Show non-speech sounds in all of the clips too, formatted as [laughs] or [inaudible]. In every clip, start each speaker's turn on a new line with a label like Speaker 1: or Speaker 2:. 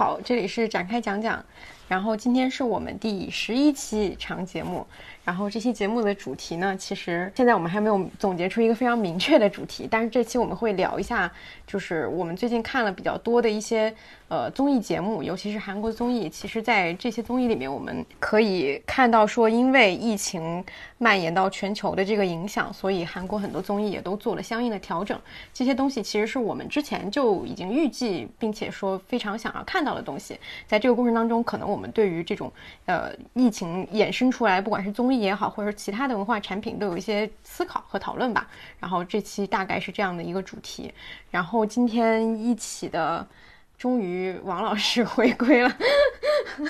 Speaker 1: 好，
Speaker 2: 这里是展开讲讲，然后今天是我们第十一期长节目，然后这期节目的主题呢，其实现在我们还没有总结出一个非常明确的主题，但是这期我们会聊一下，就是我们最近看了比较多的一些呃综艺节目，尤其是韩国综艺。其实，在这些综艺里面，我们可以看到说，因为疫情蔓延到全球的这个影响，所以韩国很多综艺也都做了相应的调整。这些东西其实是我们之前就已经预计，并且说非常想要看到的东西。在这个过程当中，可能我们对于这种呃疫情衍生出来，不管是综艺也好，或者是其他的文化产品，都有一些思考和讨论吧。然后这期大概是这样的一个主题。然后今天一起的，终于王老师回归了。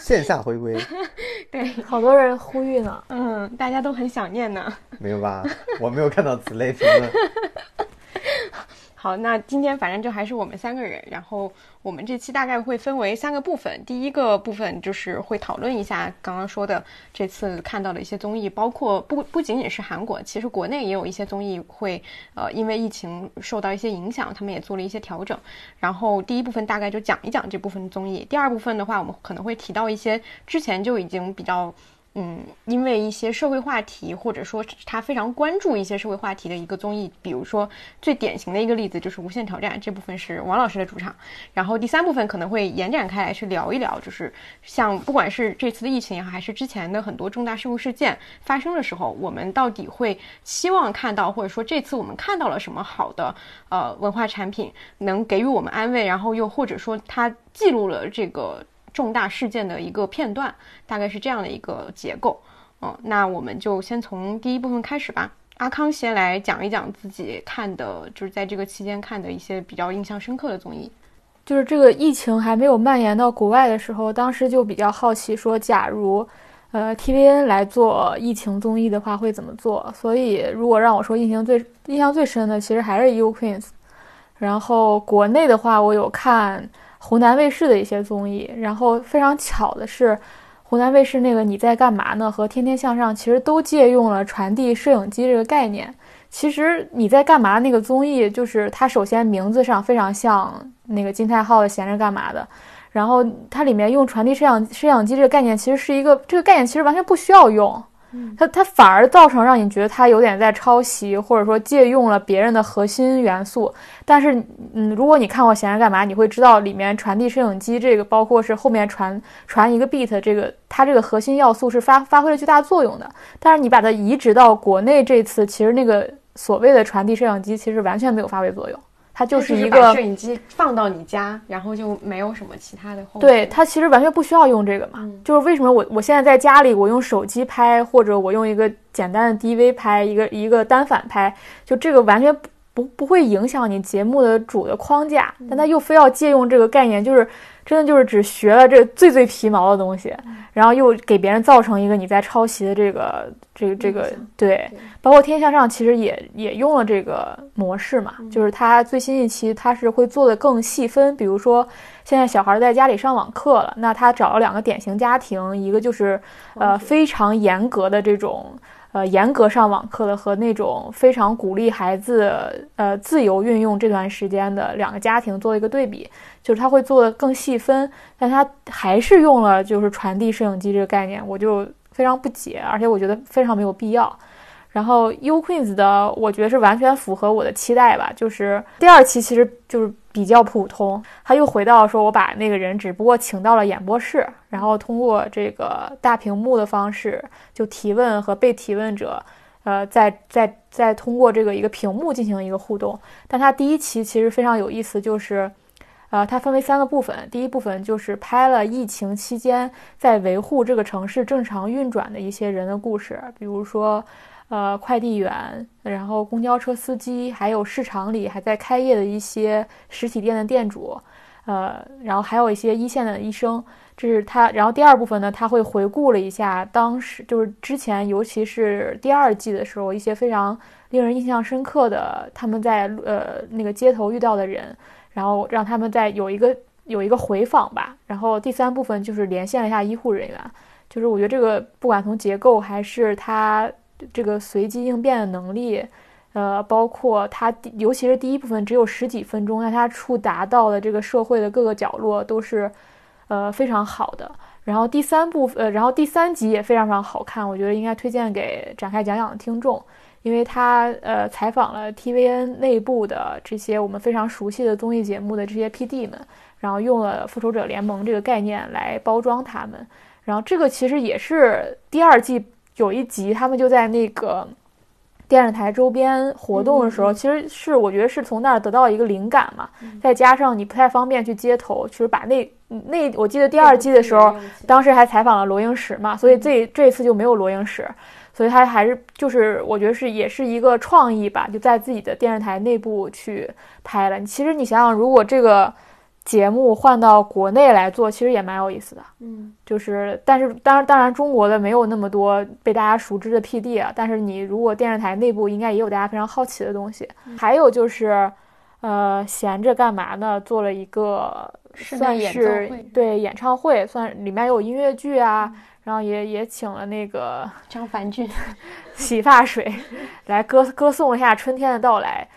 Speaker 3: 线下回归，[laughs]
Speaker 2: 对，
Speaker 4: 好多人呼吁呢。
Speaker 2: 嗯，大家都很想念呢。
Speaker 3: 没有吧？我没有看到此类评论。[laughs]
Speaker 2: 好，那今天反正就还是我们三个人，然后我们这期大概会分为三个部分。第一个部分就是会讨论一下刚刚说的这次看到的一些综艺，包括不不仅仅是韩国，其实国内也有一些综艺会呃因为疫情受到一些影响，他们也做了一些调整。然后第一部分大概就讲一讲这部分综艺，第二部分的话，我们可能会提到一些之前就已经比较。嗯，因为一些社会话题，或者说他非常关注一些社会话题的一个综艺，比如说最典型的一个例子就是《无限挑战》，这部分是王老师的主场。然后第三部分可能会延展开来去聊一聊，就是像不管是这次的疫情也好，还是之前的很多重大社会事件发生的时候，我们到底会期望看到，或者说这次我们看到了什么好的呃文化产品，能给予我们安慰，然后又或者说它记录了这个。重大事件的一个片段，大概是这样的一个结构。嗯，那我们就先从第一部分开始吧。阿康先来讲一讲自己看的，就是在这个期间看的一些比较印象深刻的综艺。
Speaker 4: 就是这个疫情还没有蔓延到国外的时候，当时就比较好奇，说假如，呃，TVN 来做疫情综艺的话会怎么做？所以如果让我说印象最印象最深的，其实还是 U Queens。然后国内的话，我有看。湖南卫视的一些综艺，然后非常巧的是，湖南卫视那个你在干嘛呢？和天天向上其实都借用了传递摄影机这个概念。其实你在干嘛那个综艺，就是它首先名字上非常像那个金泰浩的闲着干嘛的，然后它里面用传递摄像摄像机这个概念，其实是一个这个概念其实完全不需要用。它它反而造成让你觉得它有点在抄袭，或者说借用了别人的核心元素。但是，嗯，如果你看过《闲人干嘛》，你会知道里面传递摄影机这个，包括是后面传传一个 beat 这个，它这个核心要素是发发挥了巨大作用的。但是你把它移植到国内这次，其实那个所谓的传递摄影机其实完全没有发挥作用。它就是一个
Speaker 2: 摄影机放到你家，然后就没有什么其他的后。
Speaker 4: 对，它其实完全不需要用这个嘛。就是为什么我我现在在家里，我用手机拍，或者我用一个简单的 DV 拍，一个一个单反拍，就这个完全不不不会影响你节目的主的框架。但它又非要借用这个概念，就是真的就是只学了这最最皮毛的东西，然后又给别人造成一个你在抄袭的这个。这个这个对，包括《天天向上》其实也也用了这个模式嘛，就是它最新一期它是会做的更细分，比如说现在小孩在家里上网课了，那他找了两个典型家庭，一个就是呃非常严格的这种呃严格上网课的和那种非常鼓励孩子呃自由运用这段时间的两个家庭做一个对比，就是他会做的更细分，但他还是用了就是传递摄影机这个概念，我就。非常不解，而且我觉得非常没有必要。然后 U Queens 的，我觉得是完全符合我的期待吧。就是第二期其实就是比较普通，他又回到说我把那个人只不过请到了演播室，然后通过这个大屏幕的方式就提问和被提问者，呃，再再再通过这个一个屏幕进行一个互动。但他第一期其实非常有意思，就是。呃，它分为三个部分。第一部分就是拍了疫情期间在维护这个城市正常运转的一些人的故事，比如说，呃，快递员，然后公交车司机，还有市场里还在开业的一些实体店的店主。呃，然后还有一些一线的医生，这是他。然后第二部分呢，他会回顾了一下当时就是之前，尤其是第二季的时候，一些非常令人印象深刻的他们在呃那个街头遇到的人，然后让他们在有一个有一个回访吧。然后第三部分就是连线了一下医护人员，就是我觉得这个不管从结构还是他这个随机应变的能力。呃，包括它，尤其是第一部分只有十几分钟，让它触达到的这个社会的各个角落都是，呃，非常好的。然后第三部分，呃，然后第三集也非常非常好看，我觉得应该推荐给展开讲讲的听众，因为他呃采访了 TVN 内部的这些我们非常熟悉的综艺节目的这些 PD 们，然后用了复仇者联盟这个概念来包装他们。然后这个其实也是第二季有一集，他们就在那个。电视台周边活动的时候，其实是我觉得是从那儿得到一个灵感嘛，再加上你不太方便去街头，其实把那那我记得第二季的时候，当时还采访了罗英石嘛，所以这这次就没有罗英石，所以他还是就是我觉得是也是一个创意吧，就在自己的电视台内部去拍了。其实你想想，如果这个。节目换到国内来做，其实也蛮有意思的。
Speaker 2: 嗯，
Speaker 4: 就是，但是当然，当然，中国的没有那么多被大家熟知的 PD 啊。但是你如果电视台内部应该也有大家非常好奇的东西。还有就是，呃，闲着干嘛呢？做了一个算是对演唱会，算里面有音乐剧啊，然后也也请了那个 [laughs]
Speaker 2: 张凡俊 [laughs]
Speaker 4: 洗发水 [laughs] 来歌歌颂一下春天的到来。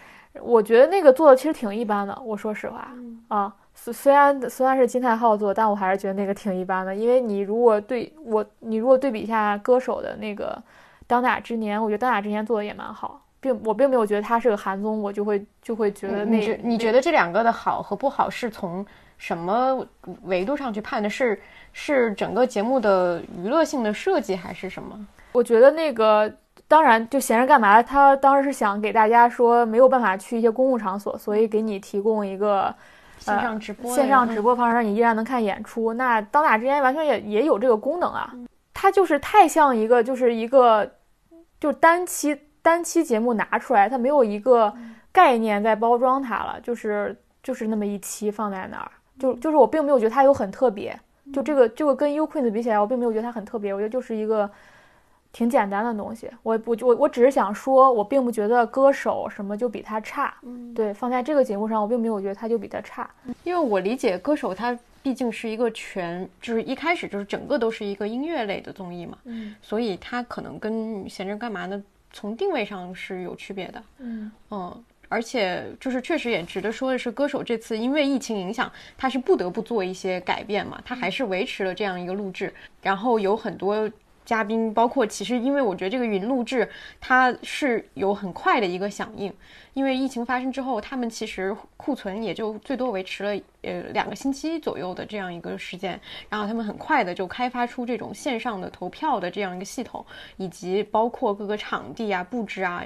Speaker 4: 我觉得那个做的其实挺一般的，我说实话啊。虽虽然虽然是金泰浩做，但我还是觉得那个挺一般的。因为你如果对我，你如果对比一下歌手的那个《当打之年》，我觉得《当打之年》做的也蛮好，并我并没有觉得他是个韩综，我就会就会觉得那。
Speaker 2: 你你觉得这两个的好和不好是从什么维度上去判的？是是整个节目的娱乐性的设计，还是什么？
Speaker 4: 我觉得那个当然就闲着干嘛？他当时是想给大家说没有办法去一些公共场所，所以给你提供一个。
Speaker 2: 线上直播，
Speaker 4: 线上直播方式让你依然能看演出，那当打之间完全也也有这个功能啊。它就是太像一个，就是一个，就是单期单期节目拿出来，它没有一个概念在包装它了，就是就是那么一期放在那儿，就就是我并没有觉得它有很特别，就这个这个跟 U Queen 比起来，我并没有觉得它很特别，我觉得就是一个。挺简单的东西，我我我我只是想说，我并不觉得歌手什么就比他差。嗯，对，放在这个节目上，我并没有觉得他就比他差。
Speaker 2: 因为我理解歌手他毕竟是一个全，就是一开始就是整个都是一个音乐类的综艺嘛。嗯，所以他可能跟闲着干嘛呢？从定位上是有区别的。嗯嗯，而且就是确实也值得说的是，歌手这次因为疫情影响，他是不得不做一些改变嘛。他还是维持了这样一个录制，然后有很多。嘉宾包括，其实因为我觉得这个云录制它是有很快的一个响应，因为疫情发生之后，他们其实库存也就最多维持了呃两个星期左右的这样一个时间，然后他们很快的就开发出这种线上的投票的这样一个系统，以及包括各个场地啊布置啊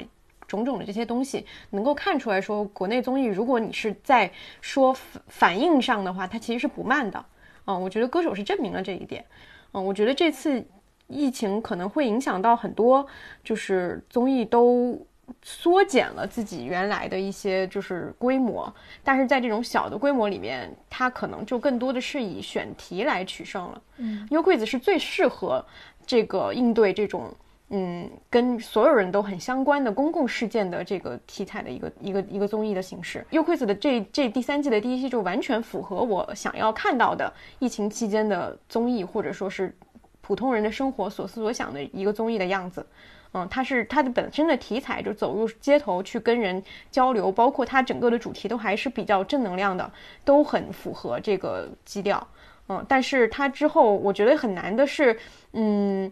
Speaker 2: 种种的这些东西，能够看出来说国内综艺如果你是在说反应上的话，它其实是不慢的，嗯，我觉得歌手是证明了这一点，嗯，我觉得这次。疫情可能会影响到很多，就是综艺都缩减了自己原来的一些就是规模，但是在这种小的规模里面，它可能就更多的是以选题来取胜了。嗯，优柜子是最适合这个应对这种嗯跟所有人都很相关的公共事件的这个题材的一个一个一个综艺的形式。优贵子的这这第三季的第一期就完全符合我想要看到的疫情期间的综艺，或者说是。普通人的生活所思所想的一个综艺的样子，嗯，它是它的本身的题材就走入街头去跟人交流，包括它整个的主题都还是比较正能量的，都很符合这个基调，嗯，但是它之后我觉得很难的是，嗯，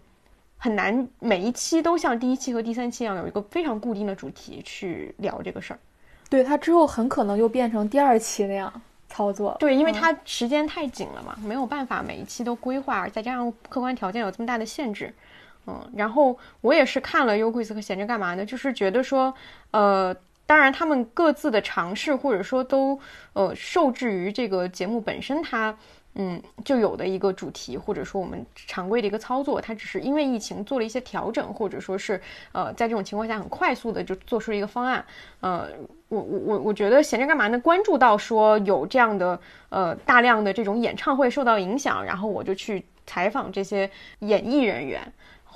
Speaker 2: 很难每一期都像第一期和第三期一样有一个非常固定的主题去聊这个事儿，
Speaker 4: 对，它之后很可能又变成第二期那样。操作
Speaker 2: 对，因为它时间太紧了嘛，没有办法每一期都规划，再加上客观条件有这么大的限制，嗯，然后我也是看了《优贵子》和《闲着干嘛呢》，就是觉得说，呃，当然他们各自的尝试或者说都呃受制于这个节目本身它。嗯，就有的一个主题，或者说我们常规的一个操作，它只是因为疫情做了一些调整，或者说是呃，在这种情况下很快速的就做出了一个方案。呃，我我我我觉得闲着干嘛呢？关注到说有这样的呃大量的这种演唱会受到影响，然后我就去采访这些演艺人员。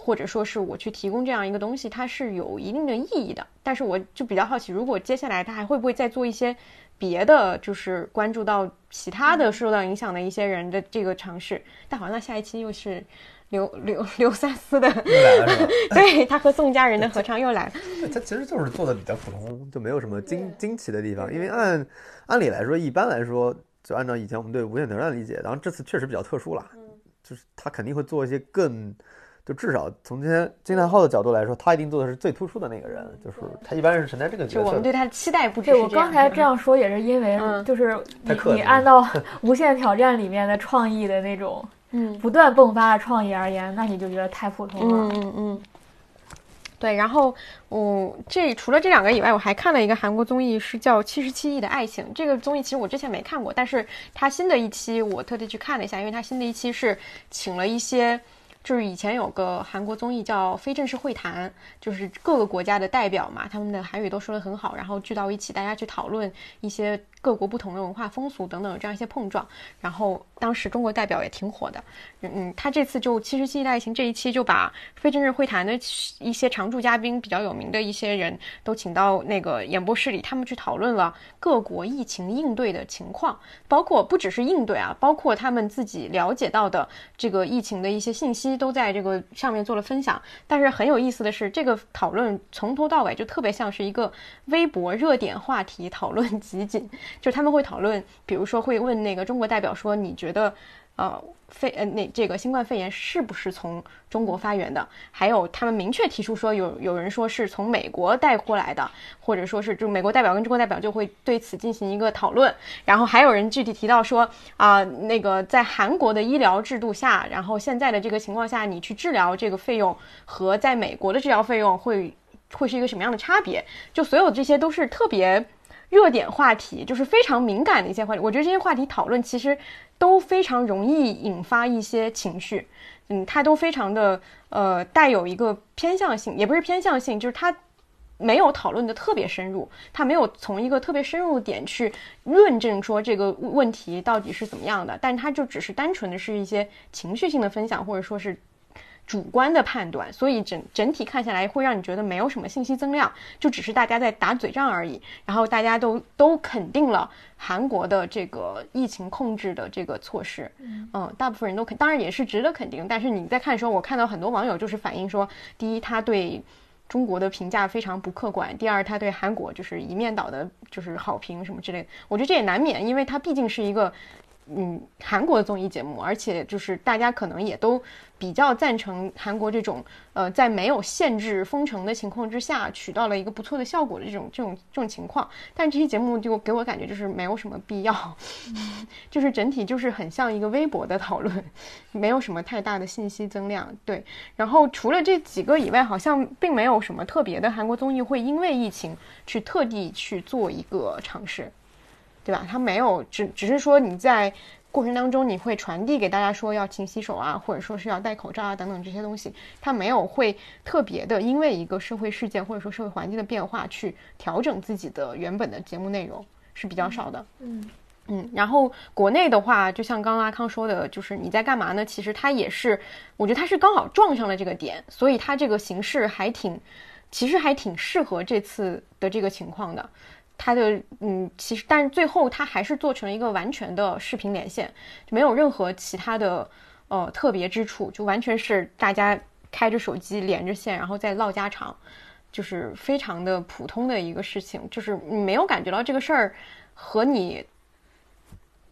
Speaker 2: 或者说是我去提供这样一个东西，它是有一定的意义的。但是我就比较好奇，如果接下来他还会不会再做一些别的，就是关注到其他的受到影响的一些人的这个尝试？但好像下一期又是刘刘刘三思的，
Speaker 3: 又来了是吧？[laughs]
Speaker 2: 对他和宋佳人的合唱又来了。
Speaker 3: 他其实就是做的比较普通，就没有什么惊惊奇的地方。因为按按理来说，一般来说，就按照以前我们对无线挑战的理解，然后这次确实比较特殊了，就是他肯定会做一些更，就至少从今天金泰浩的角度来说，他一定做的是最突出的那个人，就是他一般是承担这个角色。
Speaker 2: 就我们对他的期待不只是
Speaker 4: 对我刚才这样说也是因为
Speaker 2: 嗯，
Speaker 4: 就是你你按照 [laughs]《无限挑战》里面的创意的那种
Speaker 2: 嗯
Speaker 4: 不断迸发的创意而言，那你就觉得太普通了。
Speaker 2: 嗯嗯嗯，对。然后，嗯，这除了这两个以外，我还看了一个韩国综艺，是叫《七十七亿的爱情》。这个综艺其实我之前没看过，但是它新的一期我特地去看了一下，因为它新的一期是请了一些。就是以前有个韩国综艺叫《非正式会谈》，就是各个国家的代表嘛，他们的韩语都说得很好，然后聚到一起，大家去讨论一些各国不同的文化风俗等等这样一些碰撞。然后当时中国代表也挺火的，嗯，他这次就《七十七亿的爱情》这一期就把非正式会谈的一些常驻嘉宾比较有名的一些人都请到那个演播室里，他们去讨论了各国疫情应对的情况，包括不只是应对啊，包括他们自己了解到的这个疫情的一些信息，都在这个上面做了分享。但是很有意思的是，这个讨论从头到尾就特别像是一个微博热点话题讨论集锦，就他们会讨论，比如说会问那个中国代表说，你觉得，呃，肺呃那这个新冠肺炎是不是从中国发源的？还有他们明确提出说有有人说是从美国带过来的，或者说是就美国代表跟中国代表就会对此进行一个讨论。然后还有人具体提到说啊、那个在韩国的医疗制度下，然后现在的这个情况下，你去治疗这个费用和在美国的治疗费用会会是一个什么样的差别？就所有这些都是特别热点话题，就是非常敏感的一些话题。我觉得这些话题讨论其实都非常容易引发一些情绪，嗯，它都非常的呃带有一个偏向性，也不是偏向性，就是它。没有讨论的特别深入，它没有从一个特别深入点去论证说这个问题到底是怎么样的，但它就只是单纯的是一些情绪性的分享，或者说是主观的判断，所以整整体看下来会让你觉得没有什么信息增量，就只是大家在打嘴仗而已。然后大家都都肯定了韩国的这个疫情控制的这个措施，嗯，大部分人都肯，当然也是值得肯定。但是你在看的时候，我看到很多网友就是反映说，第一，他对中国的评价非常不客观；第二，他对韩国就是一面倒的，就是好评什么之类的。我觉得这也难免，因为它毕竟是一个。嗯，韩国的综艺节目，而且就是大家可能也都比较赞成韩国这种呃，在没有限制封城的情况之下，取到了一个不错的效果的这种这种这种情况。但这期节目就给我感觉就是没有什么必要，[laughs] 就是整体就是很像一个微博的讨论，没有什么太大的信息增量。对，然后除了这几个以外，好像并没有什么特别的韩国综艺会因为疫情去特地去做一个尝试。对吧？它没有，只只是说你在过程当中你会传递给大家说要勤洗手啊，或者说是要戴口罩啊等等这些东西，它没有会特别的因为一个社会事件或者说社会环境的变化去调整自己的原本的节目内容是比较少的。
Speaker 4: 嗯
Speaker 2: 嗯，然后国内的话，就像刚刚阿康说的，就是你在干嘛呢？其实它也是，我觉得它是刚好撞上了这个点，所以它这个形式还挺，其实还挺适合这次的这个情况的。它的嗯，其实但是最后它还是做成了一个完全的视频连线，就没有任何其他的呃特别之处，就完全是大家开着手机连着线，然后再唠家常，就是非常的普通的一个事情，就是你没有感觉到这个事儿和你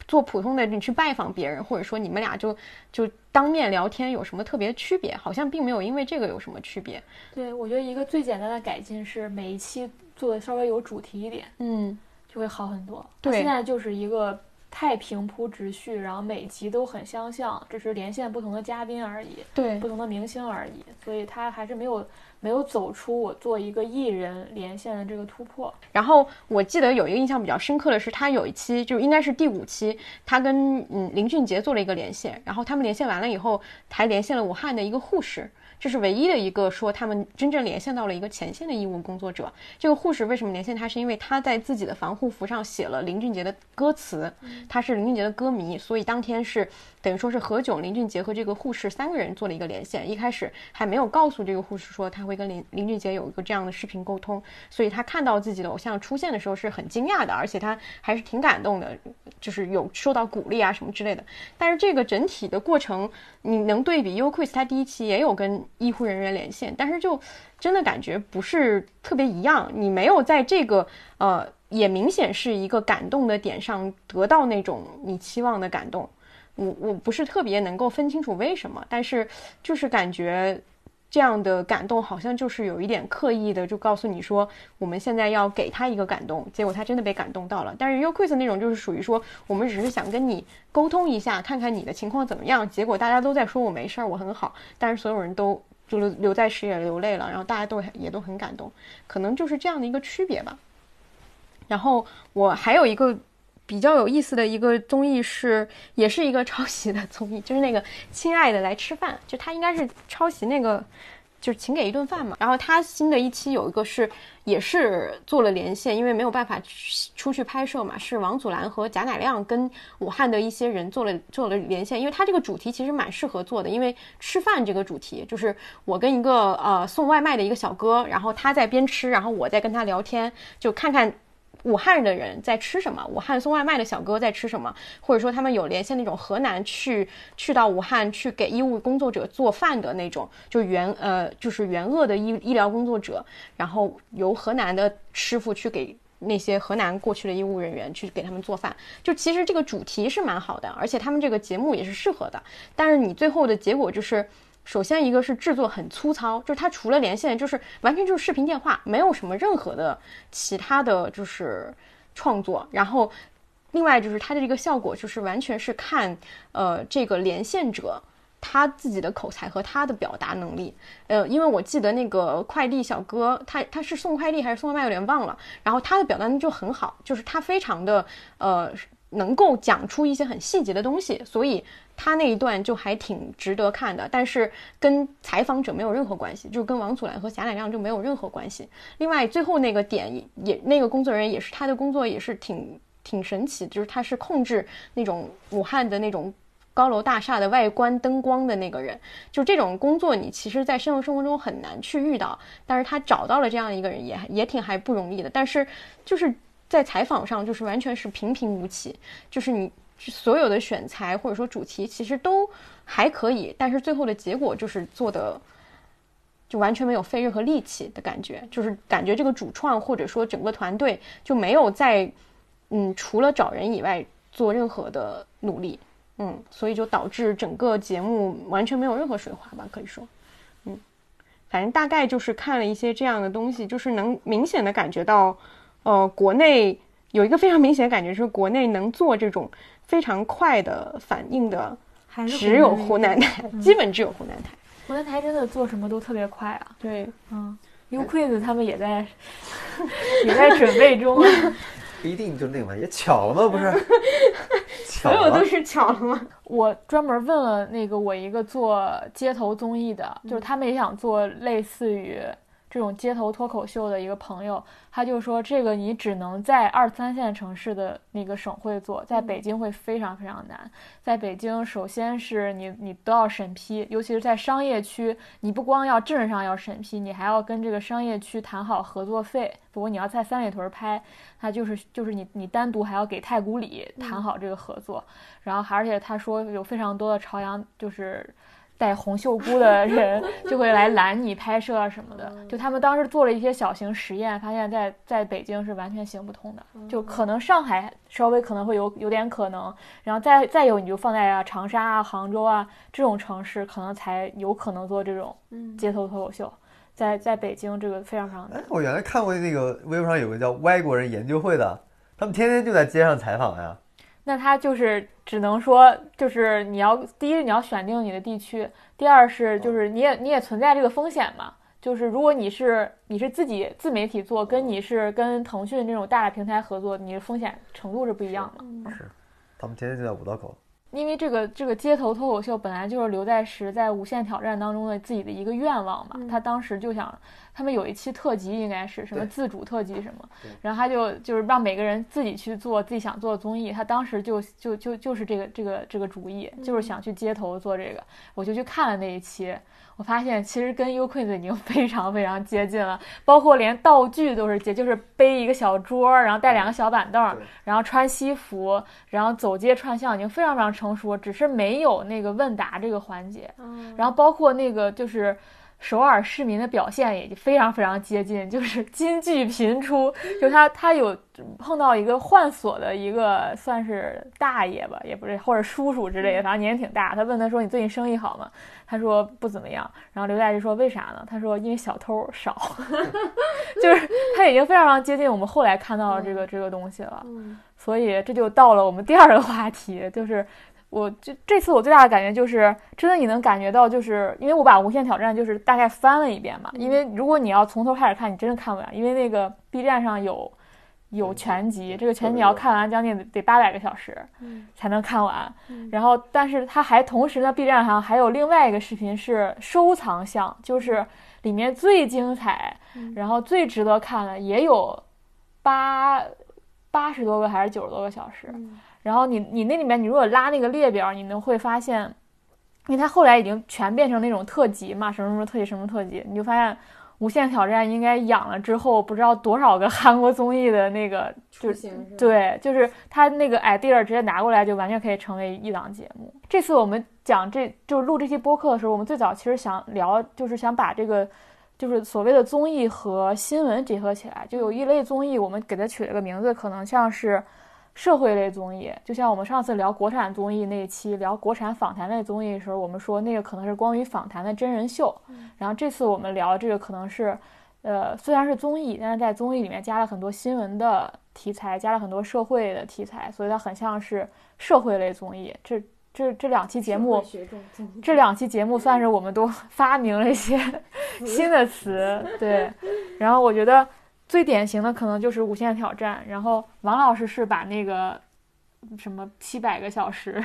Speaker 2: 做普通的你去拜访别人，或者说你们俩就就当面聊天有什么特别的区别？好像并没有因为这个有什么区别。
Speaker 4: 对，我觉得一个最简单的改进是每一期做的稍微有主题一点，
Speaker 2: 嗯，
Speaker 4: 就会好很多。
Speaker 2: 对
Speaker 4: 现在就是一个太平铺直叙，然后每集都很相像，只是连线不同的嘉宾而已，
Speaker 2: 对
Speaker 4: 不同的明星而已，所以他还是没有没有走出我做一个艺人连线的这个突破。
Speaker 2: 然后我记得有一个印象比较深刻的是，他有一期就应该是第五期，他跟嗯林俊杰做了一个连线，然后他们连线完了以后，还连线了武汉的一个护士，这是唯一的一个说他们真正连线到了一个前线的医务工作者。这个护士为什么连线他？是因为他在自己的防护服上写了林俊杰的歌词，他是林俊杰的歌迷，所以当天是等于说是何炅、林俊杰和这个护士三个人做了一个连线。一开始还没有告诉这个护士说他会跟林林俊杰有一个这样的视频沟通，所以他看到自己的偶像出现的时候是很惊讶的，而且他还是挺感动的，就是有受到鼓励啊什么之类的。但是这个整体的过程，你能对比 U Quiz，它第一期也有跟医护人员连线，但是就真的感觉不是特别一样。你没有在这个呃，也明显是一个感动的点上得到那种你期望的感动。我我不是特别能够分清楚为什么，但是就是感觉这样的感动好像就是有一点刻意的，就告诉你说我们现在要给他一个感动，结果他真的被感动到了。但是 U Quiz 那种就是属于说我们只是想跟你沟通一下，看看你的情况怎么样，结果大家都在说我没事儿，我很好，但是所有人都就留留在时也流泪了，然后大家都也都很感动，可能就是这样的一个区别吧。然后我还有一个比较有意思的一个综艺是，也是一个 [laughs] 抄袭的综艺，就是那个《亲爱的来吃饭》，就他应该是抄袭那个，就是请给一顿饭嘛。然后他新的一期有一个是，也是做了连线，因为没有办法出去拍摄嘛，是王祖蓝和贾乃亮跟武汉的一些人做了做了连线，因为他这个主题其实蛮适合做的，因为吃饭这个主题就是我跟一个呃送外卖的一个小哥，然后他在边吃，然后我在跟他聊天，就看看。武汉的人在吃什么？武汉送外卖的小哥在吃什么？或者说他们有连线那种河南去去到武汉去给医务工作者做饭的那种，就援呃就是援鄂的医医疗工作者，然后由河南的师傅去给那些河南过去的医务人员去给他们做饭。就其实这个主题是蛮好的，而且他们这个节目也是适合的。但是你最后的结果就是。首先，一个是制作很粗糙，就是它除了连线，就是完全就是视频电话，没有什么任何的其他的就是创作。然后，另外就是它的这个效果，就是完全是看呃这个连线者他自己的口才和他的表达能力。呃，因为我记得那个快递小哥，他他是送快递还是送外卖，有点忘了。然后他的表达能力就很好，就是他非常的呃能够讲出一些很细节的东西，所以。他那一段就还挺值得看的，但是跟采访者没有任何关系，就是跟王祖蓝和贾乃亮就没有任何关系。另外，最后那个点也，那个工作人员也是他的工作也是挺挺神奇，就是他是控制那种武汉的那种高楼大厦的外观灯光的那个人。就这种工作，你其实在现实生活中很难去遇到，但是他找到了这样一个人，也也挺还不容易的。但是就是在采访上，就是完全是平平无奇，就是你。所有的选材或者说主题其实都还可以，但是最后的结果就是做的就完全没有费任何力气的感觉，就是感觉这个主创或者说整个团队就没有在嗯除了找人以外做任何的努力，嗯，所以就导致整个节目完全没有任何水花吧，可以说，嗯，反正大概就是看了一些这样的东西，就是能明显的感觉到，呃，国内有一个非常明显的感觉是国内能做这种。非常快的反应的，
Speaker 4: 还是
Speaker 2: 只有湖南台，基本只有湖南台。
Speaker 4: 湖南台真的做什么都特别快啊！
Speaker 2: 对，
Speaker 4: 嗯，U Quiz 他们也在 [laughs] 也在准备中啊。[laughs]
Speaker 3: 不一定就那个嘛，也巧了吗？不是，[laughs] 巧
Speaker 2: 所有都。是巧了吗？
Speaker 4: 我专门问了那个我一个做街头综艺的，就是他们也想做类似于这种街头脱口秀的一个朋友，他就说这个你只能在二三线城市的那个省会做，在北京会非常非常难。在北京，首先是你你都要审批，尤其是在商业区，你不光要镇上要审批，你还要跟这个商业区谈好合作费。不过你要在三里屯拍，他就是就是你你单独还要给太古里谈好这个合作。然后而且他说有非常多的朝阳就是。戴红袖箍的人就会来拦你拍摄啊什么的，就他们当时做了一些小型实验，发现在在北京是完全行不通的，就可能上海稍微可能会有有点可能，然后再再有你就放在啊长沙啊、杭州啊这种城市，可能才有可能做这种街头脱口秀，在在北京这个非常非常
Speaker 3: 哎。，我原来看过那个微博上有个叫外国人研究会的，他们天天就在街上采访呀。
Speaker 4: 那他就是只能说，就是你要第一你要选定你的地区，第二是就是你也你也存在这个风险嘛。就是如果你是你是自己自媒体做，跟你是跟腾讯这种大的平台合作，你的风险程度是不一样的。
Speaker 3: 是，他们天天就在五道口。
Speaker 4: 因为这个这个街头脱口秀本来就是刘在石在《无限挑战》当中的自己的一个愿望嘛，
Speaker 2: 嗯。
Speaker 4: 他当时就想，他们有一期特辑应该是什么自主特辑什么，然后他就就是让每个人自己去做自己想做的综艺，他当时就就就就是这个这个这个主意，就是想去街头做这个，我就去看了那一期。我发现其实跟 U Quiz 已经非常非常接近了，包括连道具都是接，就是背一个小桌，然后带两个小板凳，然后穿西服，然后走街串巷，已经非常非常成熟，只是没有那个问答这个环节。然后包括那个就是首尔市民的表现也非常非常接近，就是金句频出，就他他有碰到一个换锁的一个算是大爷吧，也不是或者叔叔之类的，反正年龄挺大。他问他说：“你最近生意好吗？”他说：“不怎么样。”然后刘在石说：“为啥呢？”他说：“因为小偷少。[laughs] ”就是他已经非常非常接近我们后来看到的这个这个东西了。所以这就到了我们第二个话题，就是我这这次我最大的感觉就是，真的你能感觉到，就是因为我把《无限挑战》就是大概翻了一遍嘛，因为如果你要从头开始看，你真的看不完，因为那个 B 站上有有全集，这个全集你要看完将近得得八百个小时才能看完。然后，但是它还同时呢，B 站上还有另外一个视频是收藏项，就是里面最精彩，然后最值得看的也有八八十多个还是九十多个小时。然后你你那里面，你如果拉那个列表，你能会发现，因为它后来已经全变成那种特辑嘛，什么什么特辑，什么特辑，你就发现《无限挑战》应该养了之后，不知道多少个韩国综艺的那个就
Speaker 2: 是
Speaker 4: 对，就是他那个 idea 直接拿过来，就完全可以成为一档节目。这次我们讲这就是录这期播客的时候，我们最早其实想聊，就是想把这个。就是所谓的综艺和新闻结合起来，就有一类综艺，我们给它取了个名字，可能像是社会类综艺。就像我们上次聊国产综艺那一期，聊国产访谈类综艺的时候，我们说那个可能是关于访谈的真人秀。然后这次我们聊这个可能是，呃，虽然是综艺，但是在综艺里面加了很多新闻的题材，加了很多社会的题材，所以它很像是社会类综艺。这这这两期节目，这两期节目算是我们都 [laughs] 发明了一些新的词，[laughs] 对。然后我觉得最典型的可能就是《无限挑战》，然后王老师是把那个什么七百个小时、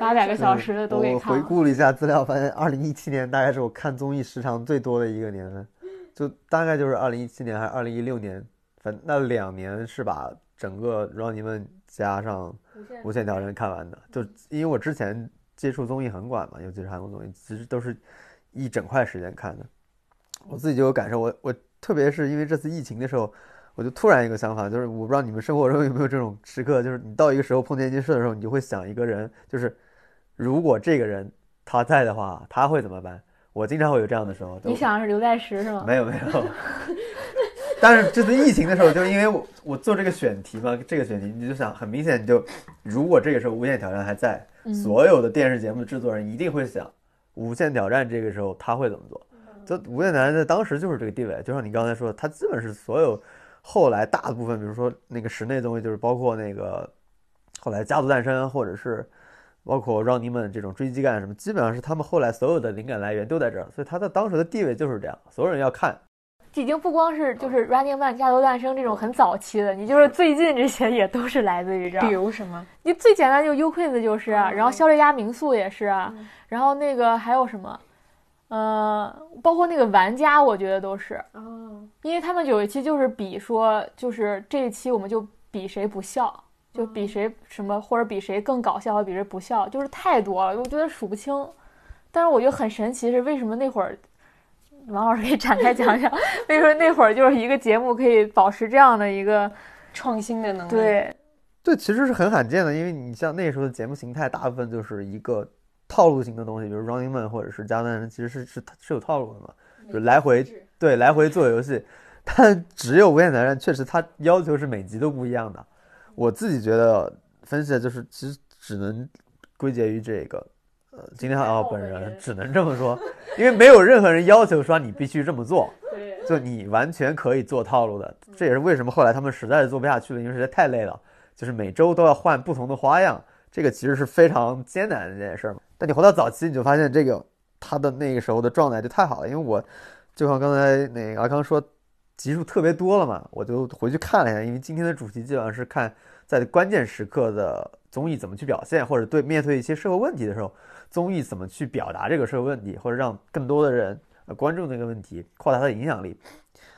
Speaker 4: 八百个小时的都给看了。
Speaker 3: 回顾了一下资料，发现二零一七年大概是我看综艺时长最多的一个年份，就大概就是二零一七年还是二零一六年，反正那两年是把整个《让你们》加上《无限挑战》看完的。就因为我之前接触综艺很晚嘛，尤其是韩国综艺，其实都是一整块时间看的。我自己就有感受，我我特别是因为这次疫情的时候，我就突然一个想法，就是我不知道你们生活中有没有这种时刻，就是你到一个时候碰见一件事的时候，你就会想一个人，就是如果这个人他在的话，他会怎么办？我经常会有这样的时候。
Speaker 4: 你想的是刘在石是吗？
Speaker 3: 没有没有。[laughs] 但是这次疫情的时候，就因为我我做这个选题嘛，这个选题你就想，很明显，你就如果这个时候《无限挑战》还在，所有的电视节目的制作人一定会想，《无限挑战》这个时候他会怎么做？就《无限挑战》在当时就是这个地位，就像你刚才说的，它基本是所有后来大部分，比如说那个室内东西，就是包括那个后来《家族诞生》，或者是包括让你们这种追击干什么，基本上是他们后来所有的灵感来源都在这儿，所以他在当时的地位就是这样，所有人要看。
Speaker 4: 已经不光是就是 Running Man、家族诞生这种很早期的，你就是最近这些也都是来自于这儿。
Speaker 2: 比如什么？
Speaker 4: 你最简单就 U Quiz 就是啊，然后肖瑞家民宿也是啊，然后那个还有什么，呃，包括那个玩家，我觉得都是，
Speaker 2: 哦，
Speaker 4: 因为他们有一期就是比说，就是这一期我们就比谁不笑，就比谁什么或者比谁更搞笑，或者比谁不笑，就是太多了，我觉得数不清。但是我觉得很神奇是为什么那会儿。王老师可以展开讲讲，[laughs] 为什么那会儿就是一个节目可以保持这样的一个
Speaker 2: 创新的能力。，
Speaker 4: 对，
Speaker 3: 对，其实是很罕见的，因为你像那时候的节目形态，大部分就是一个套路型的东西，比如 Running Man 或者是加丹人，其实是是是有套路的嘛，就来回对来回做游戏。但只有无限挑战，确实它要求是每集都不一样的。我自己觉得分析的就是，其实只能归结于这个，呃，今天啊本人只能这么说，因为没有任何人要求说你必须这么做。[laughs] 就你完全可以做套路的，这也是为什么后来他们实在是做不下去了，因为实在太累了，就是每周都要换不同的花样，这个其实是非常艰难的一件事嘛。但你回到早期，你就发现这个他的那个时候的状态就太好了，因为我就像刚才那个阿康说，集数特别多了嘛，我就回去看了一下，因为今天的主题基本上是看在关键时刻的综艺怎么去表现，或者对面对一些社会问题的时候，综艺怎么去表达这个社会问题，或者让更多的人关注那个问题，扩大它的影响力。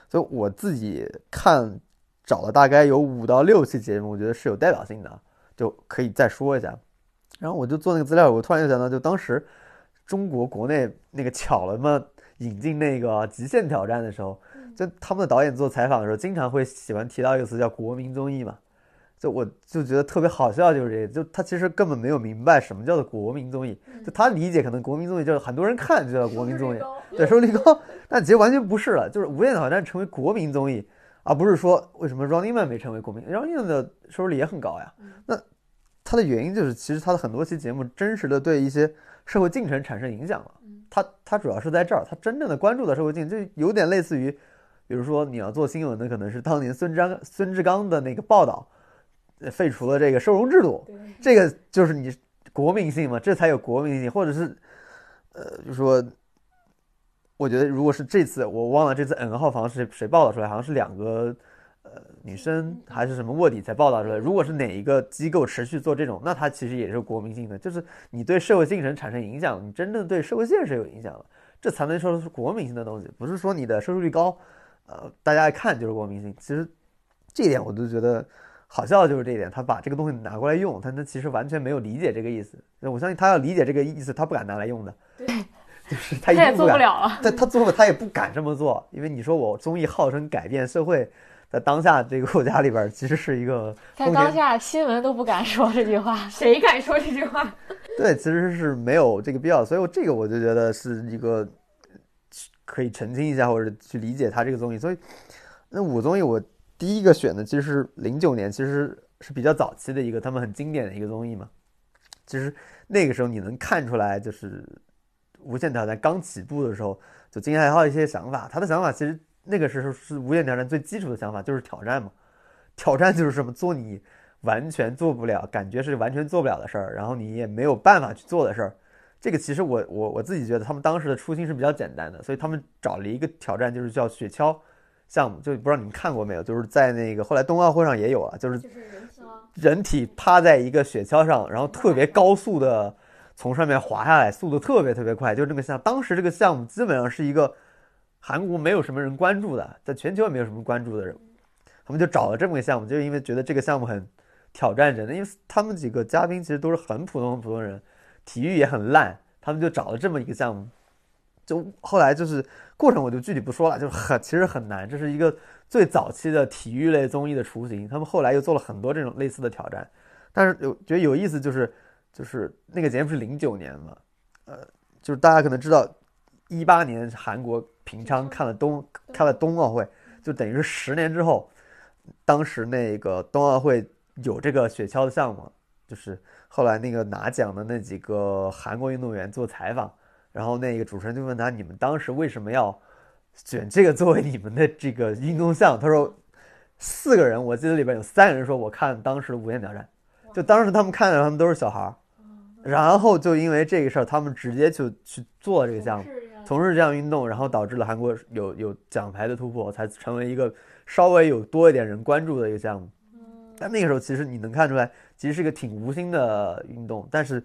Speaker 3: 所以我自己看找了大概有五到六期节目，我觉得是有代表性的，就可以再说一下。然后我就做那个资料，我突然就想到，就当时中国国内那个 [laughs] 巧了嘛，引进那个极限挑战的时候，就他们的导演做采访的时候，经常会喜欢提到一个词叫国民综艺嘛。就我就觉得特别好笑，就是这个，就他其实根本没有明白什么叫做国民综艺，就他理解可能国民综艺就是很多人看就叫国民综艺，对收视率高，但其实完全不是了，就是《无限挑战》成为国民综艺，而不是说为什么 Running Man 没成为国民，Running Man 的收视率也很高呀。那它的原因就是，其实它的很多期节目真实的对一些社会进程产生影响了。它它主要是在这儿，它真正的关注的社会进程，就有点类似于，比如说你要做新闻的，可能是当年孙张孙志刚的那个报道。废除了这个收容制度，这个就是你国民性嘛，这才有国民性，或者是，呃，就说，我觉得如果是这次，我忘了这次 N 号房是谁报道出来，好像是两个呃女生还是什么卧底才报道出来。如果是哪一个机构持续做这种，那它其实也是国民性的，就是你对社会进程产生影响，你真正对社会现实有影响了，这才能说是国民性的东西，不是说你的收视率高，呃，大家一看就是国民性。其实这一点我都觉得。好笑的就是这一点，他把这个东西拿过来用，他他其实完全没有理解这个意思。我相信他要理解这个意思，他不敢拿来用的。
Speaker 4: 对，
Speaker 3: 就是他
Speaker 4: 也做不了了。
Speaker 3: 他他做了，他也不敢这么做，因为你说我综艺号称改变社会，在当下这个国家里边，其实是一个
Speaker 4: 在当下新闻都不敢说这句话，
Speaker 2: 谁敢说这句话？[laughs]
Speaker 3: 对，其实是没有这个必要。所以我这个我就觉得是一个可以澄清一下，或者去理解他这个综艺。所以那五综艺我。第一个选的其实是零九年，其实是比较早期的一个他们很经典的一个综艺嘛。其实那个时候你能看出来，就是《无限挑战》刚起步的时候，就金海浩一些想法。他的想法其实那个时候是《无限挑战》最基础的想法，就是挑战嘛。挑战就是什么？做你完全做不了，感觉是完全做不了的事儿，然后你也没有办法去做的事儿。这个其实我我我自己觉得他们当时的初心是比较简单的，所以他们找了一个挑战，就是叫雪橇。项目就不知道你们看过没有，就是在那个后来冬奥会上也有了，就是人体趴在一个雪橇上，然后特别高速的从上面滑下来，速度特别特别快，就这个项。当时这个项目基本上是一个韩国没有什么人关注的，在全球也没有什么关注的人，他们就找了这么个项目，就是因为觉得这个项目很挑战人的，因为他们几个嘉宾其实都是很普通很普通人，体育也很烂，他们就找了这么一个项目。就后来就是过程，我就具体不说了，就很其实很难。这是一个最早期的体育类综艺的雏形。他们后来又做了很多这种类似的挑战，但是有觉得有意思，就是就是那个节目是零九年嘛，呃，就是大家可能知道，一八年韩国平昌看了冬开了冬奥会，就等于是十年之后，当时那个冬奥会有这个雪橇的项目，就是后来那个拿奖的那几个韩国运动员做采访。然后那个主持人就问他：“你们当时为什么要选这个作为你们的这个运动项？”他说：“四个人，我记得里边有三个人说我看当时的《无限挑战》，就当时他们看的，他们都是小孩儿。然后就因为这个事儿，他们直接就去做这个项目，从事这项运动，然后导致了韩国有有奖牌的突破，才成为一个稍微有多一点人关注的一个项目。但那个时候其实你能看出来，其实是一个挺无心的运动，但是。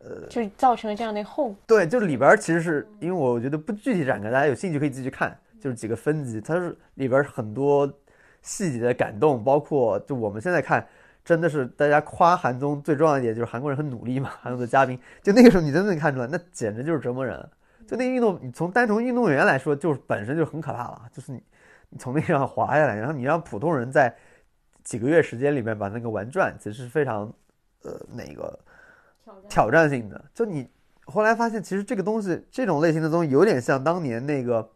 Speaker 3: 呃，
Speaker 2: 就造成了这样的后果。
Speaker 3: 对，就里边其实是因为我觉得不具体展开，大家有兴趣可以继续看，就是几个分级，它是里边很多细节的感动，包括就我们现在看，真的是大家夸韩综最重要一点就是韩国人很努力嘛，[laughs] 韩国的嘉宾，就那个时候你真的能看出来，那简直就是折磨人。就那个运动，你从单从运动员来说，就是本身就很可怕了，就是你你从那上滑下来，然后你让普通人在几个月时间里面把那个玩转，其实是非常呃那个。挑战性的，就你后来发现，其实这个东西，这种类型的东西，有点像当年那个，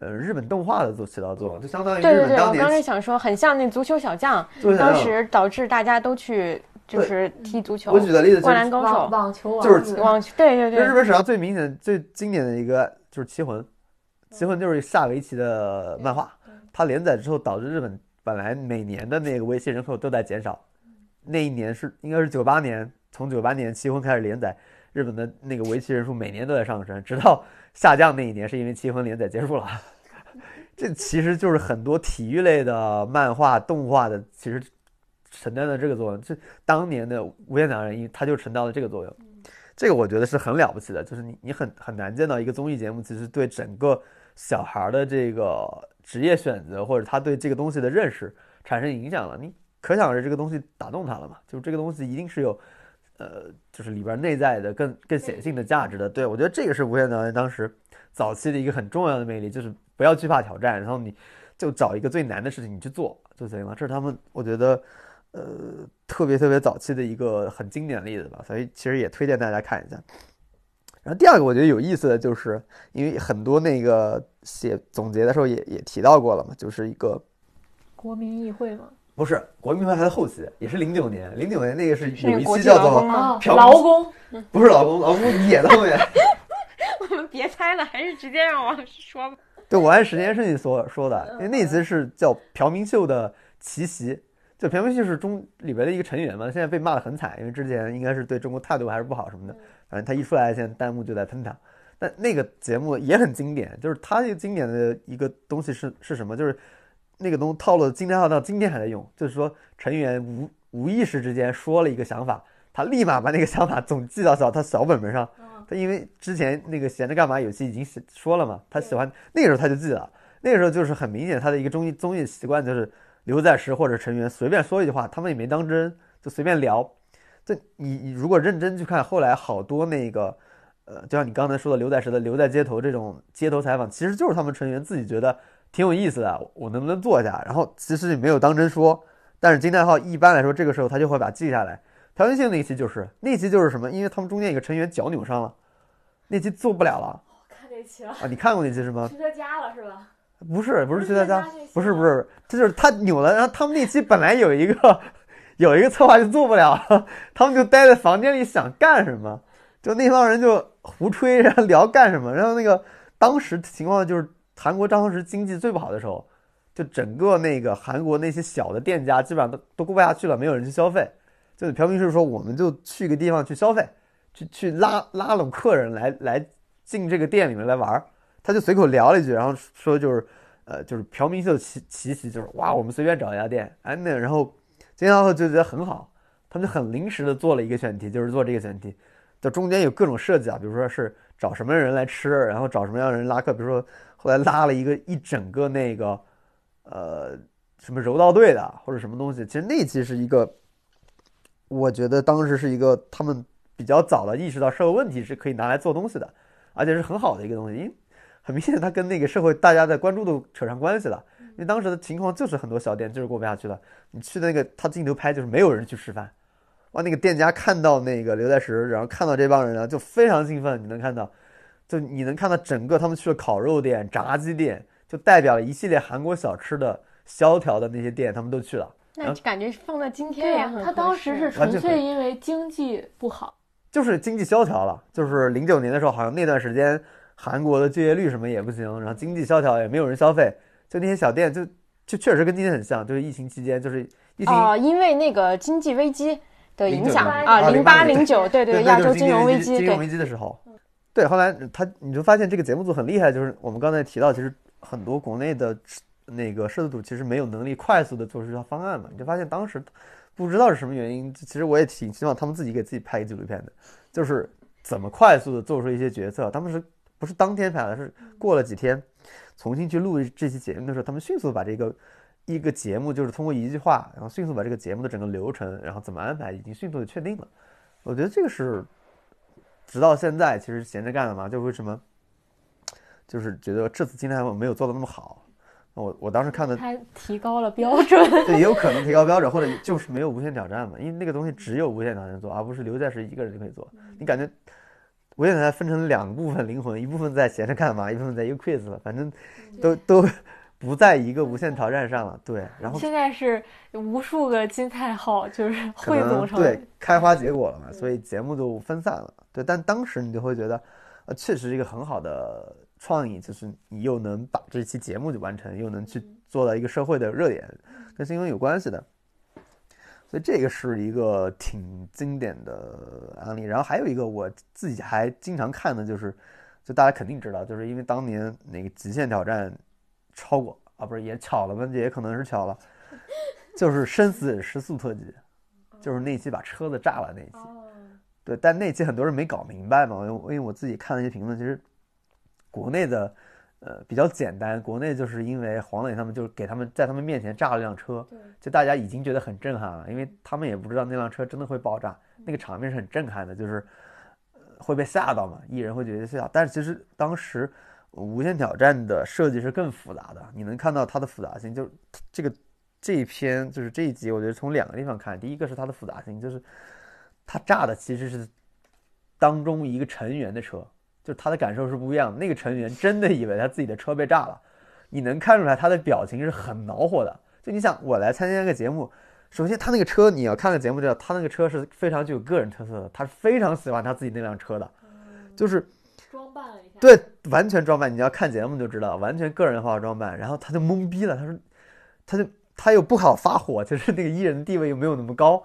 Speaker 3: 呃，日本动画的做起到作用，就相当于
Speaker 2: 对对对，我刚才想说，很像那足球小将，当时导致大家都去就是踢足球。
Speaker 3: 我举的例子，
Speaker 2: 灌篮高手，
Speaker 4: 网球，
Speaker 3: 就是
Speaker 2: 网球，对对对。
Speaker 3: 日本史上最明显、最经典的一个就是《棋魂》，《棋魂》就是下围棋的漫画，它连载之后导致日本本来每年的那个围棋人口都在减少，那一年是应该是九八年。从九八年《棋魂》开始连载，日本的那个围棋人数每年都在上升，直到下降那一年，是因为《七分》连载结束了。[laughs] 这其实就是很多体育类的漫画、动画的，其实承担了这个作用。这当年的无限挑战一，他就承担了这个作用。这个我觉得是很了不起的，就是你你很很难见到一个综艺节目，其实对整个小孩的这个职业选择或者他对这个东西的认识产生影响了。你可想而知这个东西打动他了嘛？就这个东西一定是有，呃，就是里边内在的更更显性的价值的。对我觉得这个是无限导演当时早期的一个很重要的魅力，就是不要惧怕挑战，然后你就找一个最难的事情你去做就行了。这是他们我觉得。呃，特别特别早期的一个很经典的例子吧，所以其实也推荐大家看一下。然后第二个我觉得有意思的就是，因为很多那个写总结的时候也也提到过了嘛，就是一个
Speaker 4: 国民议会嘛，
Speaker 3: 不是国民议会还在后期，也是零九年，零九年那个是有一期叫做
Speaker 2: 际劳工吗
Speaker 4: 啊，
Speaker 3: 朴
Speaker 4: 劳工，
Speaker 3: 不是劳工，劳工也在后面。[laughs]
Speaker 2: 我们别猜了，还是直接让王老师说吧。
Speaker 3: 对我按时间顺序说说的，因为那次是叫朴明秀的奇袭。就朴明秀是中里边的一个成员嘛，现在被骂得很惨，因为之前应该是对中国态度还是不好什么的。反正他一出来，现在弹幕就在喷他。但那个节目也很经典，就是他这个经典的一个东西是是什么？就是那个东套路，今天号到今天还在用，就是说成员无无意识之间说了一个想法，他立马把那个想法总记到小他小本本上。他因为之前那个闲着干嘛有期已经写说了嘛，他喜欢那个时候他就记了，那个时候就是很明显他的一个综艺综艺习惯就是。刘在石或者成员随便说一句话，他们也没当真，就随便聊。这你你如果认真去看，后来好多那个，呃，就像你刚才说的刘在石的《留在街头》这种街头采访，其实就是他们成员自己觉得挺有意思的，我能不能做一下？然后其实也没有当真说。但是金泰浩一般来说这个时候他就会把记下来。条件性那一期就是那期就是什么？因为他们中间有个成员脚扭伤了，那期做不了了
Speaker 4: 看这期了，
Speaker 3: 啊！你看过那期是吗？
Speaker 4: 去他家了是吧？
Speaker 3: 不是不是去他家不是不是，这就是他扭了，然后他们那期本来有一个有一个策划就做不了，他们就待在房间里想干什么，就那帮人就胡吹，然后聊干什么，然后那个当时情况就是韩国当时经济最不好的时候，就整个那个韩国那些小的店家基本上都都过不下去了，没有人去消费，就朴明秀说我们就去个地方去消费，去去拉拉拢客人来来进这个店里面来玩。他就随口聊了一句，然后说就是，呃，就是朴明秀奇奇袭，就是哇，我们随便找一家店，哎，那然后金浩浩就觉得很好，他们就很临时的做了一个选题，就是做这个选题，就中间有各种设计啊，比如说是找什么人来吃，然后找什么样的人拉客，比如说后来拉了一个一整个那个，呃，什么柔道队的或者什么东西，其实那期是一个，我觉得当时是一个他们比较早的意识到社会问题是可以拿来做东西的，而且是很好的一个东西，因为。很明显，他跟那个社会大家的关注度扯上关系了。因为当时的情况就是很多小店就是过不下去了。你去那个他镜头拍就是没有人去吃饭，哇，那个店家看到那个刘在石，然后看到这帮人啊，就非常兴奋。你能看到，就你能看到整个他们去了烤肉店、炸鸡店，就代表了一系列韩国小吃的萧条的那些店，他们都去了。
Speaker 2: 那感觉放在今天
Speaker 4: 对呀、
Speaker 2: 也很
Speaker 4: 他当时是纯粹因为经济不好，
Speaker 3: 就是经济萧条了，就是零九年的时候，好像那段时间韩国的就业率什么也不行，然后经济萧条，也没有人消费，就那些小店就就确实跟今天很像，就是疫情期间，就是疫情、
Speaker 2: 啊、因为那个经济危机的影响啊，零八零九，对
Speaker 3: 对，
Speaker 2: 亚洲金融危机，
Speaker 3: 金融危机的时候，对，后来他你就发现这个节目组很厉害，就是我们刚才提到，其实很多国内的那个摄制组其实没有能力快速的做出一套方案嘛，你就发现当时不知道是什么原因，其实我也挺希望他们自己给自己拍一个纪录片的，就是怎么快速的做出一些决策，他们是不是当天拍的，是过了几天重新去录这期节目的时候，他们迅速把这个。一个节目就是通过一句话，然后迅速把这个节目的整个流程，然后怎么安排，已经迅速的确定了。我觉得这个是，直到现在其实闲着干的嘛，就为什么，就是觉得这次金泰没有做的那么好。我我当时看的，
Speaker 4: 他提高了标准。
Speaker 3: 对，也有可能提高标准，或者就是没有无限挑战嘛，因为那个东西只有无限挑战做，而不是刘在石一个人就可以做。你感觉无限挑战分成两部分灵魂，一部分在闲着干嘛，一部分在一个 quiz 了，反正都都不在一个无限挑战上了。对，然后
Speaker 4: 现在是无数个金泰号，就是汇总成
Speaker 3: 对开花结果了嘛，所以节目就分散了。对，但当时你就会觉得，呃，确实是一个很好的创意，就是你又能把这期节目就完成，又能去做到一个社会的热点，跟新闻有关系的。所以这个是一个挺经典的案例。然后还有一个我自己还经常看的就是，就大家肯定知道，就是因为当年那个极限挑战超过啊，不是也巧了吗？也可能是巧了。就是生死时速特辑，就是那期把车子炸了那期。对，但那期很多人没搞明白嘛，因为我自己看了一些评论，其实国内的呃比较简单，国内就是因为黄磊他们就是给他们在他们面前炸了辆车，就大家已经觉得很震撼了，因为他们也不知道那辆车真的会爆炸，那个场面是很震撼的，就是呃会被吓到嘛，艺人会觉得吓，但是其实当时《无限挑战》的设计是更复杂的，你能看到它的复杂性，就是这个这一篇就是这一集，我觉得从两个地方看，第一个是它的复杂性，就是它炸的其实是当中一个成员的车，就他的感受是不一样的。那个成员真的以为他自己的车被炸了，你能看出来他的表情是很恼火的。就你想，我来参加一个节目，首先他那个车你要看个节目就知道，他那个车是非常具有个人特色的，他是非常喜欢他自己那辆车的，就是
Speaker 4: 装扮了一下，
Speaker 3: 对，完全装扮。你要看节目就知道，完全个人化装扮。然后他就懵逼了，他说，他就他又不好发火，就是那个艺人的地位又没有那么高，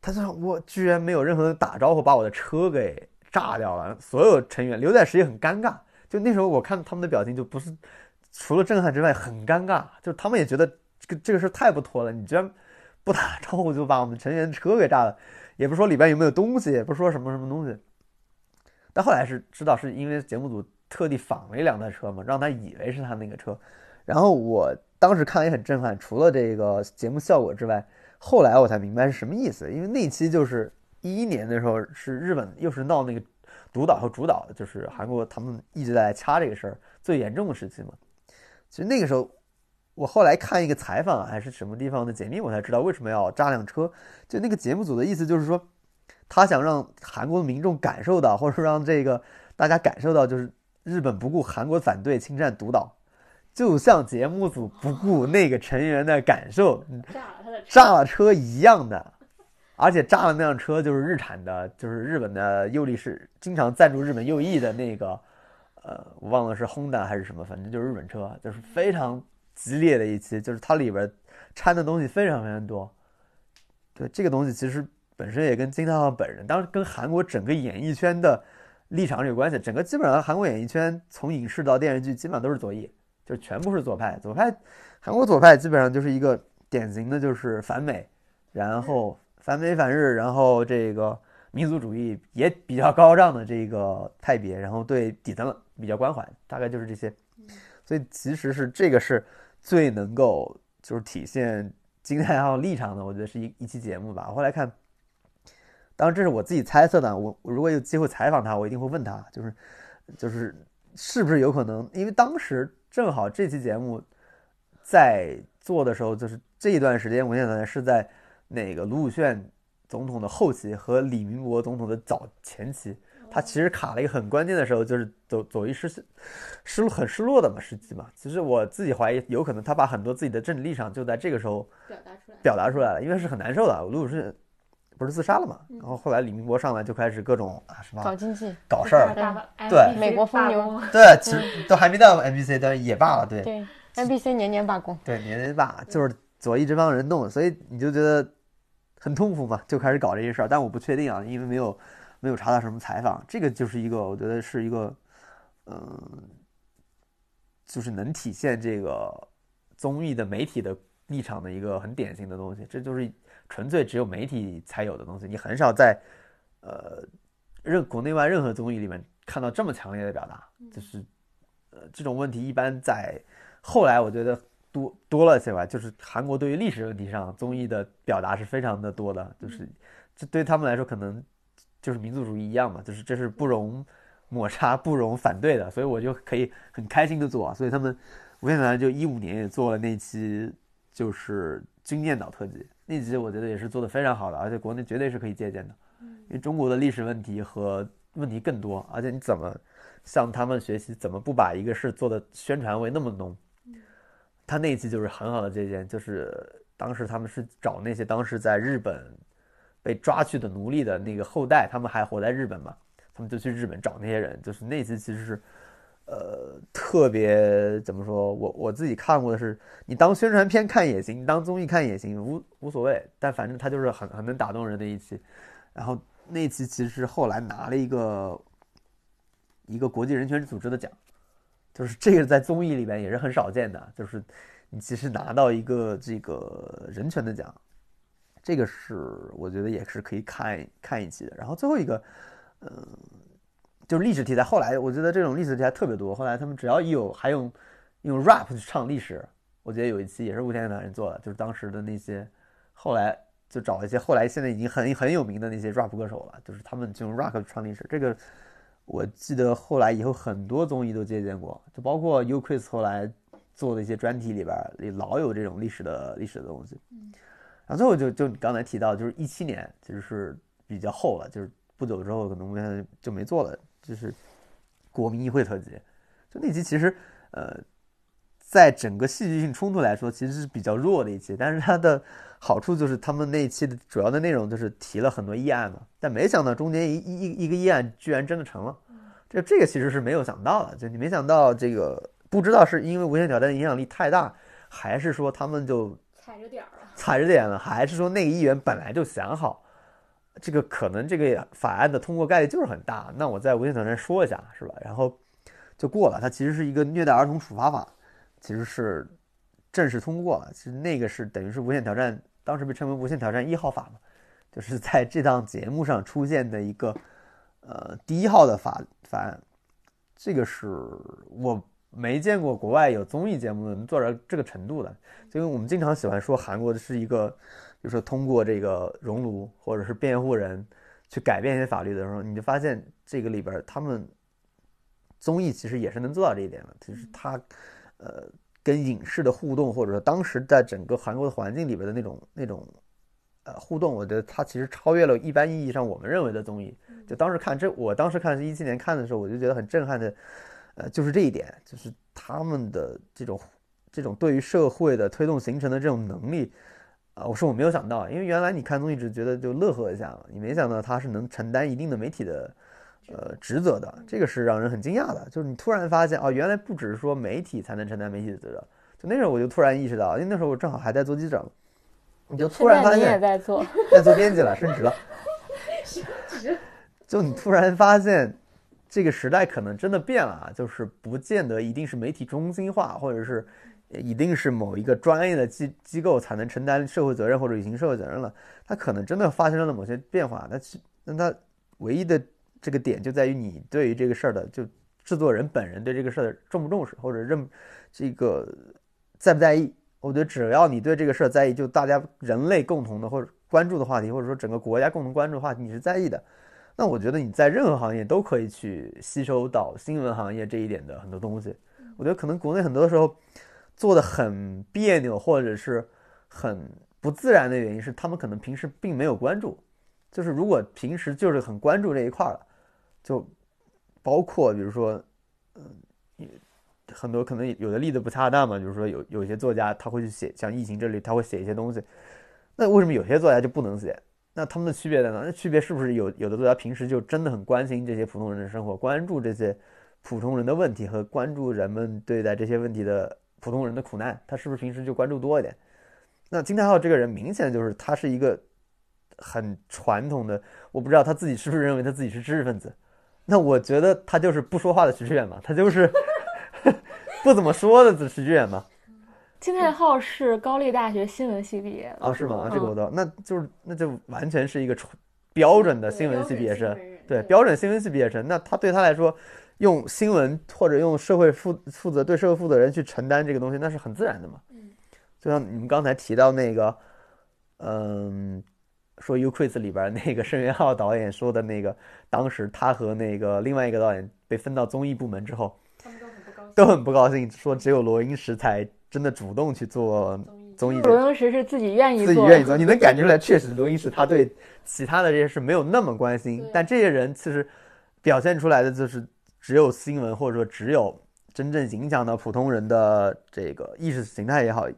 Speaker 3: 他说我居然没有任何人打招呼，把我的车给炸掉了。所有成员刘在石也很尴尬，就那时候我看他们的表情就不是除了震撼之外很尴尬，就他们也觉得这个这个事太不妥了，你居然不打招呼就把我们成员的车给炸了，也不说里边有没有东西，也不说什么什么东西。但后来是知道是因为节目组特地仿了一辆他车嘛，让他以为是他那个车。然后我当时看也很震撼，除了这个节目效果之外，后来我才明白是什么意思。因为那期就是一一年的时候，是日本又是闹那个独岛和主岛，就是韩国他们一直在掐这个事儿最严重的时期嘛。其实那个时候，我后来看一个采访还是什么地方的解密，我才知道为什么要炸辆车。就那个节目组的意思就是说。他想让韩国民众感受到，或者说让这个大家感受到，就是日本不顾韩国反对侵占独岛，就像节目组不顾那个成员的感受，
Speaker 4: 炸了他的车，
Speaker 3: 炸了车一样的。而且炸了那辆车就是日产的，就是日本的右力士，经常赞助日本右翼的那个，呃，我忘了是 Honda 还是什么，反正就是日本车，就是非常激烈的一期，就是它里边掺的东西非常非常多。对这个东西其实。本身也跟金泰浩本人，当然跟韩国整个演艺圈的立场有关系。整个基本上韩国演艺圈从影视到电视剧，基本上都是左翼，就全部是左派。左派，韩国左派基本上就是一个典型的，就是反美，然后反美反日，然后这个民族主义也比较高涨的这个派别，然后对底层比较关怀，大概就是这些。所以其实是这个是最能够就是体现金泰浩立场的，我觉得是一一期节目吧。我后来看。当然，这是我自己猜测的。我我如果有机会采访他，我一定会问他，就是，就是是不是有可能？因为当时正好这期节目在做的时候，就是这一段时间，我现在是在那个卢武铉总统的后期和李明博总统的早前期，他其实卡了一个很关键的时候，就是走走一失失落很失落的嘛时机嘛。其实我自己怀疑，有可能他把很多自己的政治立场就在这个时候
Speaker 4: 表达出来，
Speaker 3: 表达出来了，因为是很难受的。卢武铉。不是自杀了嘛？然后后来李明博上来就开始各种啊什么
Speaker 2: 搞经济、
Speaker 3: 搞事儿，
Speaker 4: 对
Speaker 2: 美国风流，
Speaker 3: 对，其实都还没到 NBC，但是也罢了，对
Speaker 2: 对，NBC 年年罢工，
Speaker 3: 对年年罢，就是左翼这帮人弄，所以你就觉得很痛苦嘛，就开始搞这些事儿。但我不确定啊，因为没有没有查到什么采访，这个就是一个我觉得是一个嗯，就是能体现这个综艺的媒体的立场的一个很典型的东西，这就是。纯粹只有媒体才有的东西，你很少在，呃，任国内外任何综艺里面看到这么强烈的表达。就是，呃，这种问题一般在后来我觉得多多了些吧。就是韩国对于历史问题上综艺的表达是非常的多的，就是这对他们来说可能就是民族主义一样嘛，就是这是不容抹杀、不容反对的，所以我就可以很开心的做。所以他们无线台就一五年也做了那期就是军舰岛特辑。那集我觉得也是做的非常好的，而且国内绝对是可以借鉴的，因为中国的历史问题和问题更多，而且你怎么向他们学习，怎么不把一个事做的宣传味那么浓？他那一期就是很好的借鉴，就是当时他们是找那些当时在日本被抓去的奴隶的那个后代，他们还活在日本嘛，他们就去日本找那些人，就是那期其实是。呃，特别怎么说？我我自己看过的是，你当宣传片看也行，你当综艺看也行，无无所谓。但反正他就是很很能打动人的一期。然后那期其实后来拿了一个一个国际人权组织的奖，就是这个在综艺里边也是很少见的。就是你其实拿到一个这个人权的奖，这个是我觉得也是可以看看一期的。然后最后一个，嗯、就是历史题材。后来我觉得这种历史题材特别多，后来他们只要一有还用用 rap 去唱历史，我觉得有一期也是无线电台人做的，就是当时的那些后来就找一些后来现在已经很很有名的那些 rap 歌手了，就是他们就用 rap 去唱历史。这个我记得后来以后很多综艺都借鉴过，就包括 U Quiz 后来做的一些专题里边也老有这种历史的历史的东西。然后最后就就你刚才提到，就是一七年其实是比较后了，就是不久之后可能无线电台就没做了，就是国民议会特辑，就那集其实呃。在整个戏剧性冲突来说，其实是比较弱的一期，但是它的好处就是他们那一期的主要的内容就是提了很多议案嘛，但没想到中间一一一一个议案居然真的成了，这这个其实是没有想到的，就你没想到这个不知道是因为无限挑战的影响力太大，还是说他们就
Speaker 4: 踩着点儿了。
Speaker 3: 踩着点了，还是说那个议员本来就想好，这个可能这个法案的通过概率就是很大，那我在无限挑战说一下是吧？然后就过了，它其实是一个虐待儿童处罚法。其实是正式通过了。其实那个是等于是无限挑战，当时被称为无限挑战一号法嘛，就是在这档节目上出现的一个呃第一号的法法案。这个是我没见过国外有综艺节目能做到这个程度的，因为我们经常喜欢说韩国的是一个，比如说通过这个熔炉或者是辩护人去改变一些法律的时候，你就发现这个里边他们综艺其实也是能做到这一点的，就是它。呃，跟影视的互动，或者说当时在整个韩国的环境里边的那种那种呃互动，我觉得它其实超越了一般意义上我们认为的综艺。就当时看这，我当时看是一七年看的时候，我就觉得很震撼的，呃，就是这一点，就是他们的这种这种对于社会的推动形成的这种能力啊，我说我没有想到，因为原来你看综艺只觉得就乐呵一下嘛，你没想到他是能承担一定的媒体的。呃，职责的这个是让人很惊讶的，就是你突然发现哦，原来不只是说媒体才能承担媒体的责任。就那时候我就突然意识到，因为那时候我正好还在做记者嘛，你就突然发
Speaker 4: 现你也
Speaker 3: 现
Speaker 4: 在做，
Speaker 3: 在做编辑了，升职了。升职就你突然发现，这个时代可能真的变了啊，就是不见得一定是媒体中心化，或者是一定是某一个专业的机机构才能承担社会责任或者履行社会责任了。它可能真的发生了某些变化。那其那它唯一的。这个点就在于你对于这个事儿的，就制作人本人对这个事儿重不重视，或者认这个在不在意。我觉得只要你对这个事儿在意，就大家人类共同的或者关注的话题，或者说整个国家共同关注的话题，你是在意的。那我觉得你在任何行业都可以去吸收到新闻行业这一点的很多东西。我觉得可能国内很多时候做的很别扭，或者是很不自然的原因是，他们可能平时并没有关注。就是如果平时就是很关注这一块儿了。就包括比如说，嗯，很多可能有的例子不恰当嘛，就是说有有些作家他会去写，像疫情这里他会写一些东西，那为什么有些作家就不能写？那他们的区别在哪？那区别是不是有有的作家平时就真的很关心这些普通人的生活，关注这些普通人的问题和关注人们对待这些问题的普通人的苦难，他是不是平时就关注多一点？那金泰浩这个人明显就是他是一个很传统的，我不知道他自己是不是认为他自己是知识分子。那我觉得他就是不说话的徐志远嘛，他就是 [laughs] 不怎么说的徐志远嘛。
Speaker 4: 金泰浩是高丽大学新闻系毕业的
Speaker 3: 啊，是吗？啊，这个我
Speaker 4: 嗯
Speaker 3: 知道，那就是那就完全是一个纯标准的新闻系毕业生，对标准新闻系毕业生。那他对他来说，用新闻或者用社会负负责对社会负责人去承担这个东西，那是很自然的嘛。
Speaker 4: 嗯，
Speaker 3: 就像你们刚才提到那个，嗯。说《U Quiz》里边那个申元浩导演说的那个，当时他和那个另外一个导演被分到综艺部门之后，
Speaker 2: 他们都很不高兴。
Speaker 3: 都很不高兴，说只有罗英石才真的主动去做综艺
Speaker 4: 罗英石是自己愿意做，
Speaker 3: 自己愿意做。你能感觉出来，确实罗英石他对其他的这些事没有那么关心，但这些人其实表现出来的就是只有新闻，或者说只有真正影响到普通人的这个意识形态也好，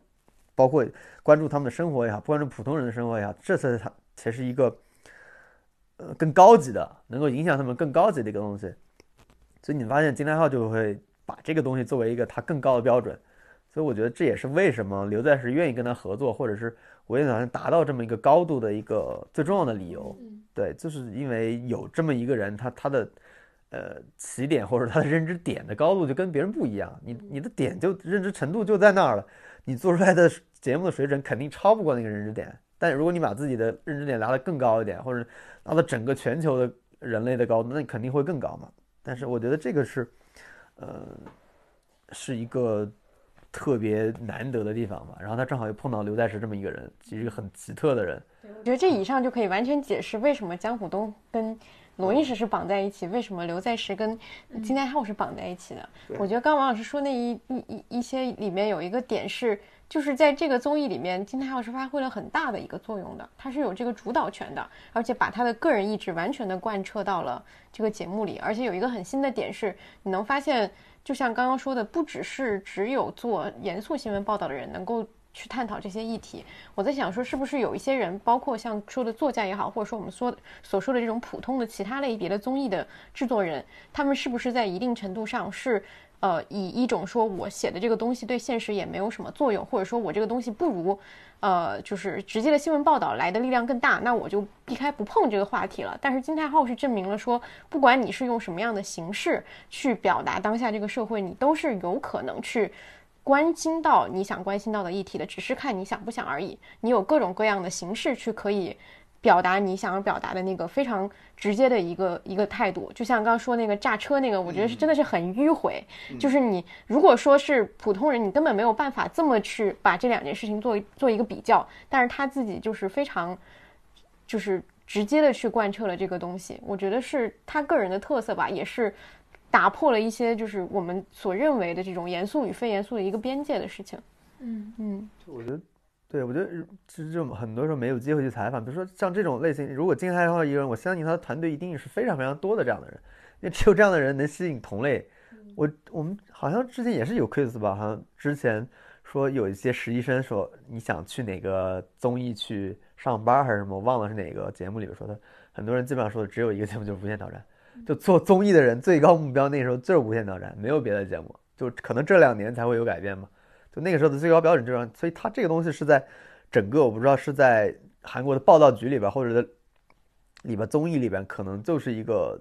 Speaker 3: 包括关注他们的生活也好，不关注普通人的生活也好，这才是他。才是一个，呃，更高级的，能够影响他们更高级的一个东西。所以你发现金泰浩就会把这个东西作为一个他更高的标准。所以我觉得这也是为什么刘在石愿意跟他合作，或者是我也想达到这么一个高度的一个最重要的理由。对，就是因为有这么一个人，他他的呃起点或者他的认知点的高度就跟别人不一样。你你的点就认知程度就在那儿了。你做出来的节目的水准肯定超不过那个认知点。但如果你把自己的认知点拉得更高一点，或者拉到整个全球的人类的高度，那你肯定会更高嘛。但是我觉得这个是，呃，是一个特别难得的地方嘛。然后他正好又碰到刘在石这么一个人，其实一个很奇特的人。
Speaker 2: 我觉得这以上就可以完全解释为什么江虎东跟罗伊石是绑在一起，为什么刘在石跟金泰浩是绑在一起的。我觉得刚王老师说那一一一一些里面有一个点是，就是在这个综艺里面，金泰浩是发挥了很大的一个作用的，他是有这个主导权的，而且把他的个人意志完全的贯彻到了这个节目里。而且有一个很新的点是，你能发现，就像刚刚说的，不只是只有做严肃新闻报道的人能够。去探讨这些议题，我在想说，是不是有一些人，包括像说的作家也好，或者说我们说所说的这种普通的其他类别的综艺的制作人，他们是不是在一定程度上是，呃，以一种说我写的这个东西对现实也没有什么作用，或者说我这个东西不如，呃，就是直接的新闻报道来的力量更大，那我就避开不碰这个话题了。但是金泰浩是证明了说，不管你是用什么样的形式去表达当下这个社会，你都是有可能去。关心到你想关心到的议题的，只是看你想不想而已。你有各种各样的形式去可以表达你想要表达的那个非常直接的一个一个态度。就像刚刚说那个炸车那个，我觉得是真的是很迂回。就是你如果说是普通人，你根本没有办法这么去把这两件事情做做一个比较。但是他自己就是非常就是直接的去贯彻了这个东西。我觉得是他个人的特色吧，也是。打破了一些就是我们所认为的这种严肃与非严肃的一个边界的事情。
Speaker 4: 嗯
Speaker 2: 嗯，
Speaker 3: 我觉得，对我觉得其实就很多时候没有机会去采访，比如说像这种类型，如果金泰浩一个人，我相信他的团队一定是非常非常多的这样的人，因为只有这样的人能吸引同类。我我们好像之前也是有 quiz 吧，好像之前说有一些实习生说你想去哪个综艺去上班还是什么，我忘了是哪个节目里边说的，很多人基本上说的只有一个节目就是《无限挑战》。就做综艺的人最高目标那时候就是《无限挑战》，没有别的节目，就可能这两年才会有改变嘛。就那个时候的最高标准就是，所以他这个东西是在整个我不知道是在韩国的报道局里边，或者里边综艺里边，可能就是一个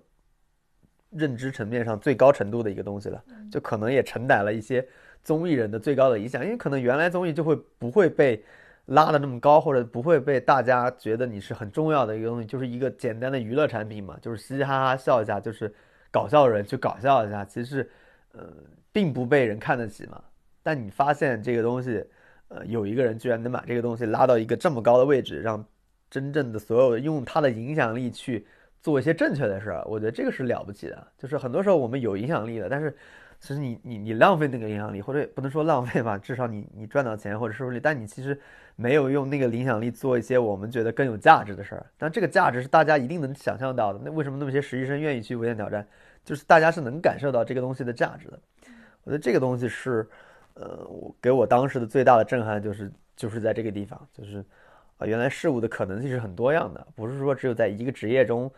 Speaker 3: 认知层面上最高程度的一个东西了。就可能也承载了一些综艺人的最高的理想，因为可能原来综艺就会不会被。拉的那么高，或者不会被大家觉得你是很重要的一个东西，就是一个简单的娱乐产品嘛，就是嘻嘻哈哈笑一下，就是搞笑人去搞笑一下，其实，呃，并不被人看得起嘛。但你发现这个东西，呃，有一个人居然能把这个东西拉到一个这么高的位置，让真正的所有用他的影响力去做一些正确的事儿，我觉得这个是了不起的。就是很多时候我们有影响力的，但是。其实你你你浪费那个影响力，或者不能说浪费吧，至少你你赚到钱或者收入率，但你其实没有用那个影响力做一些我们觉得更有价值的事儿。但这个价值是大家一定能想象到的。那为什么那么些实习生愿意去无限挑战？就是大家是能感受到这个东西的价值的。我觉得这个东西是，呃，我给我当时的最大的震撼就是就是在这个地方，就是啊，原来事物的可能性是很多样的，不是说只有在一个职业中。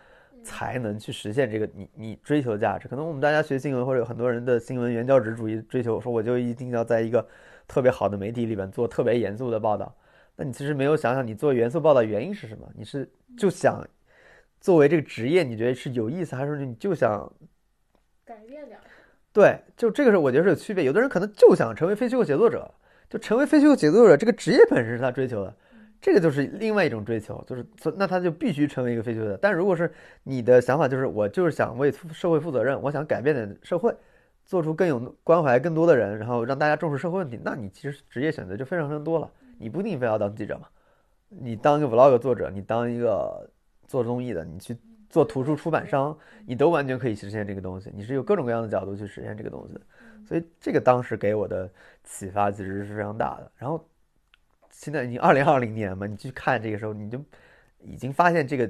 Speaker 3: 才能去实现这个你你追求的价值。可能我们大家学新闻，或者有很多人的新闻原教旨主义追求，说我就一定要在一个特别好的媒体里边做特别严肃的报道。那你其实没有想想，你做严肃报道原因是什么？你是就想作为这个职业，你觉得是有意思，还是说你就想
Speaker 4: 改变点？
Speaker 3: 对，就这个是我觉得是有区别。有的人可能就想成为非虚构写作者，就成为非虚构写作者这个职业本身是他追求的。这个就是另外一种追求，就是那他就必须成为一个非虚的。但如果是你的想法，就是我就是想为社会负责任，我想改变点社会，做出更有关怀更多的人，然后让大家重视社会问题，那你其实职业选择就非常非常多了。你不一定非要当记者嘛，你当一个 vlog 作者，你当一个做综艺的，你去做图书出版商，你都完全可以实现这个东西。你是有各种各样的角度去实现这个东西。所以这个当时给我的启发其实是非常大的。然后。现在已经二零二零年嘛，你去看这个时候，你就已经发现这个，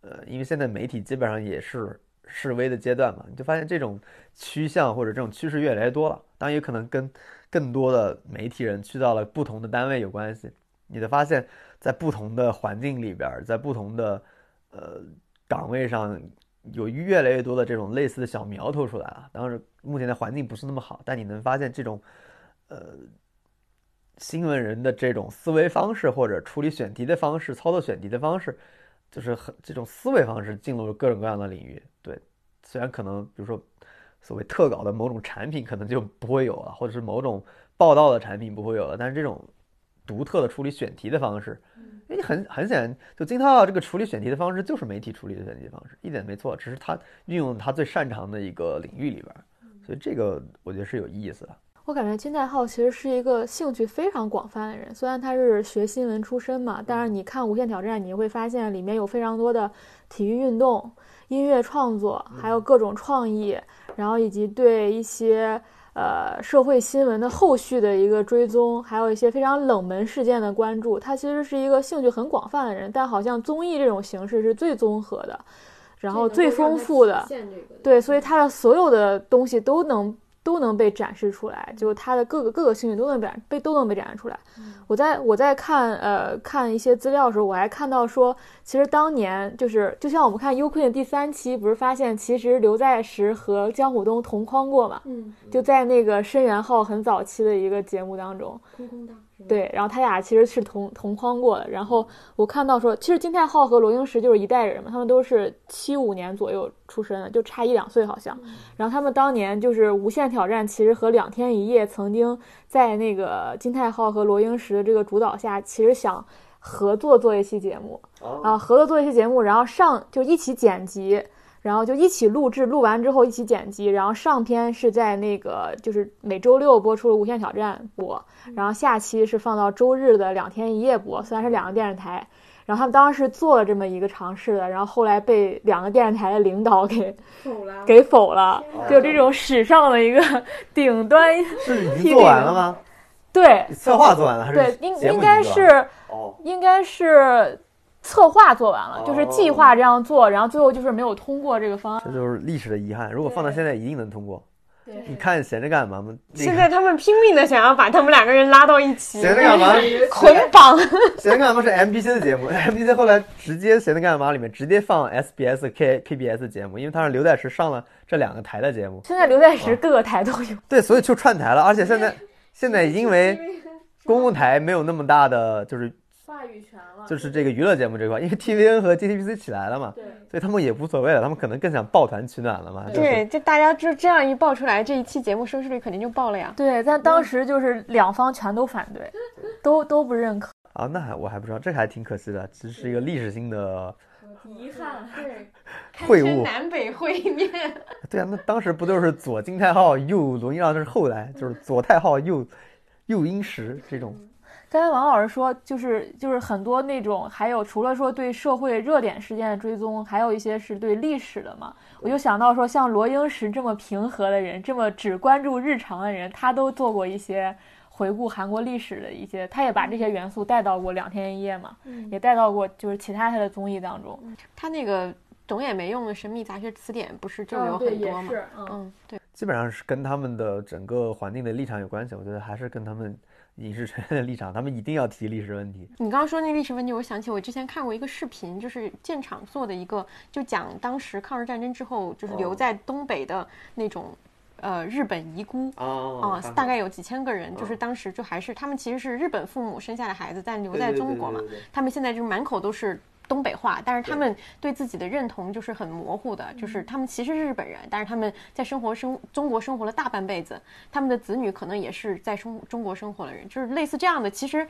Speaker 3: 呃，因为现在媒体基本上也是示威的阶段嘛，你就发现这种趋向或者这种趋势越来越多了。当然也可能跟更多的媒体人去到了不同的单位有关系。你的发现，在不同的环境里边，在不同的呃岗位上，有越来越多的这种类似的小苗头出来了。当然，目前的环境不是那么好，但你能发现这种，呃。新闻人的这种思维方式，或者处理选题的方式、操作选题的方式，就是很这种思维方式进入了各种各样的领域。对，虽然可能比如说所谓特稿的某种产品可能就不会有了，或者是某种报道的产品不会有了，但是这种独特的处理选题的方式，因为很很显然，就金涛这个处理选题的方式就是媒体处理的选题方式，一点没错，只是他运用他最擅长的一个领域里边儿，所以这个我觉得是有意思的。
Speaker 4: 我感觉金泰浩其实是一个兴趣非常广泛的人，虽然他是学新闻出身嘛，但是你看《无限挑战》，你会发现里面有非常多的体育运动、音乐创作，还有各种创意，然后以及对一些呃社会新闻的后续的一个追踪，还有一些非常冷门事件的关注。他其实是一个兴趣很广泛的人，但好像综艺这种形式是最综合的，然后最丰富的。对，所以他的所有的东西都能都能被展示出来，就是他的各个各个兴趣都能被被都能被展示出来。我在我在看呃看一些资料的时候，我还看到说，其实当年就是就像我们看 U Queen 的第三期，不是发现其实刘在石和江虎东同框过嘛？
Speaker 2: 嗯，
Speaker 4: 就在那个申元浩很早期的一个节目当中，
Speaker 2: 空空荡。
Speaker 4: 对，然后他俩其实是同同框过的。然后我看到说，其实金泰浩和罗英石就是一代人嘛，他们都是七五年左右出生的，就差一两岁好像。然后他们当年就是《无限挑战》，其实和《两天一夜》曾经在那个金泰浩和罗英石的这个主导下，其实想合作做一期节目啊，合作做一期节目，然后上就一起剪辑。然后就一起录制，录完之后一起剪辑，然后上篇是在那个就是每周六播出的《无限挑战》播，然后下期是放到周日的两天一夜播，虽然是两个电视台，然后他们当时做了这么一个尝试的，然后后来被两个电视台的领导给
Speaker 2: 否了。
Speaker 4: 给否了，就这种史上的一个顶端，[laughs]
Speaker 3: 是已经做完了吗？
Speaker 4: 对。
Speaker 3: 策划做完了还是
Speaker 4: 对，应应该是
Speaker 3: 哦，
Speaker 4: 应该是策划做完了，就是
Speaker 3: 哦
Speaker 4: 计划这样做，然后最后就是没有通过这个方案。
Speaker 3: 这就是历史的遗憾。如果放到现在，一定能通过。
Speaker 4: 对
Speaker 3: 你看闲着干嘛吗？
Speaker 2: 现在他们拼命的想要把他们两个人拉到一起，
Speaker 3: 闲着干嘛？
Speaker 2: 捆绑。[laughs]
Speaker 3: 闲着干嘛是 MBC 的节目，MBC 后来直接闲着干嘛里面直接放 SBS、K、KBS 的节目，因为他让刘在石上了这两个台的节目。
Speaker 4: 现在刘在石各个台都有。
Speaker 3: 对，所以就串台了，而且现在 [laughs] 现在因为公共台没有那么大的就是
Speaker 4: 话语权了
Speaker 3: 就是这个娱乐节目这块，因为 TVN 和 JTBC 起来了嘛，
Speaker 4: 对，
Speaker 3: 所以他们也无所谓了，他们可能更想抱团取暖了嘛。就是
Speaker 2: 对，就大家就这样一爆出来，这一期节目收视率肯定就爆了呀。
Speaker 4: 对，但当时就是两方全都反对，[laughs] 都都不认可。
Speaker 3: 啊，那还我还不知道，这个还挺可惜的，这是一个历史性的
Speaker 4: 遗憾，[laughs]
Speaker 2: 对，
Speaker 3: 会晤。
Speaker 2: 南北会面。
Speaker 3: 对啊，那当时不都是左金太昊，右罗英让，这是后来就是左太昊，右右英石这种。
Speaker 4: 刚才王老师说，就是就是很多那种，还有除了说对社会热点事件的追踪，还有一些是对历史的嘛。我就想到说，像罗英石这么平和的人，这么只关注日常的人，他都做过一些回顾韩国历史的一些，他也把这些元素带到过《两天一夜》嘛，也带到过就是其他他的综艺当中，
Speaker 2: 他那个懂也没用的神秘杂学词典不是就有很多嘛？
Speaker 4: 嗯，
Speaker 2: 嗯，对，
Speaker 3: 基本上是跟他们的整个环境的立场有关系，我觉得还是跟他们影视圈的立场，他们一定要提历史问题。
Speaker 2: 你刚刚说那历史问题，我想起我之前看过一个视频，就是建厂做的一个，就讲当时抗日战争之后，就是留在东北的那种。呃，日本遗孤
Speaker 3: 哦
Speaker 2: 啊，大概有几千个人，就是当时就还是他们其实是日本父母生下的孩子，但留在中国嘛，他们现在就是满口都是东北话，但是他们对自己的认同就是很模糊的，就是他们其实是日本人，但是他们在生活生中国生活了大半辈子，他们的子女可能也是在中中国生活的人，就是类似这样的，其实。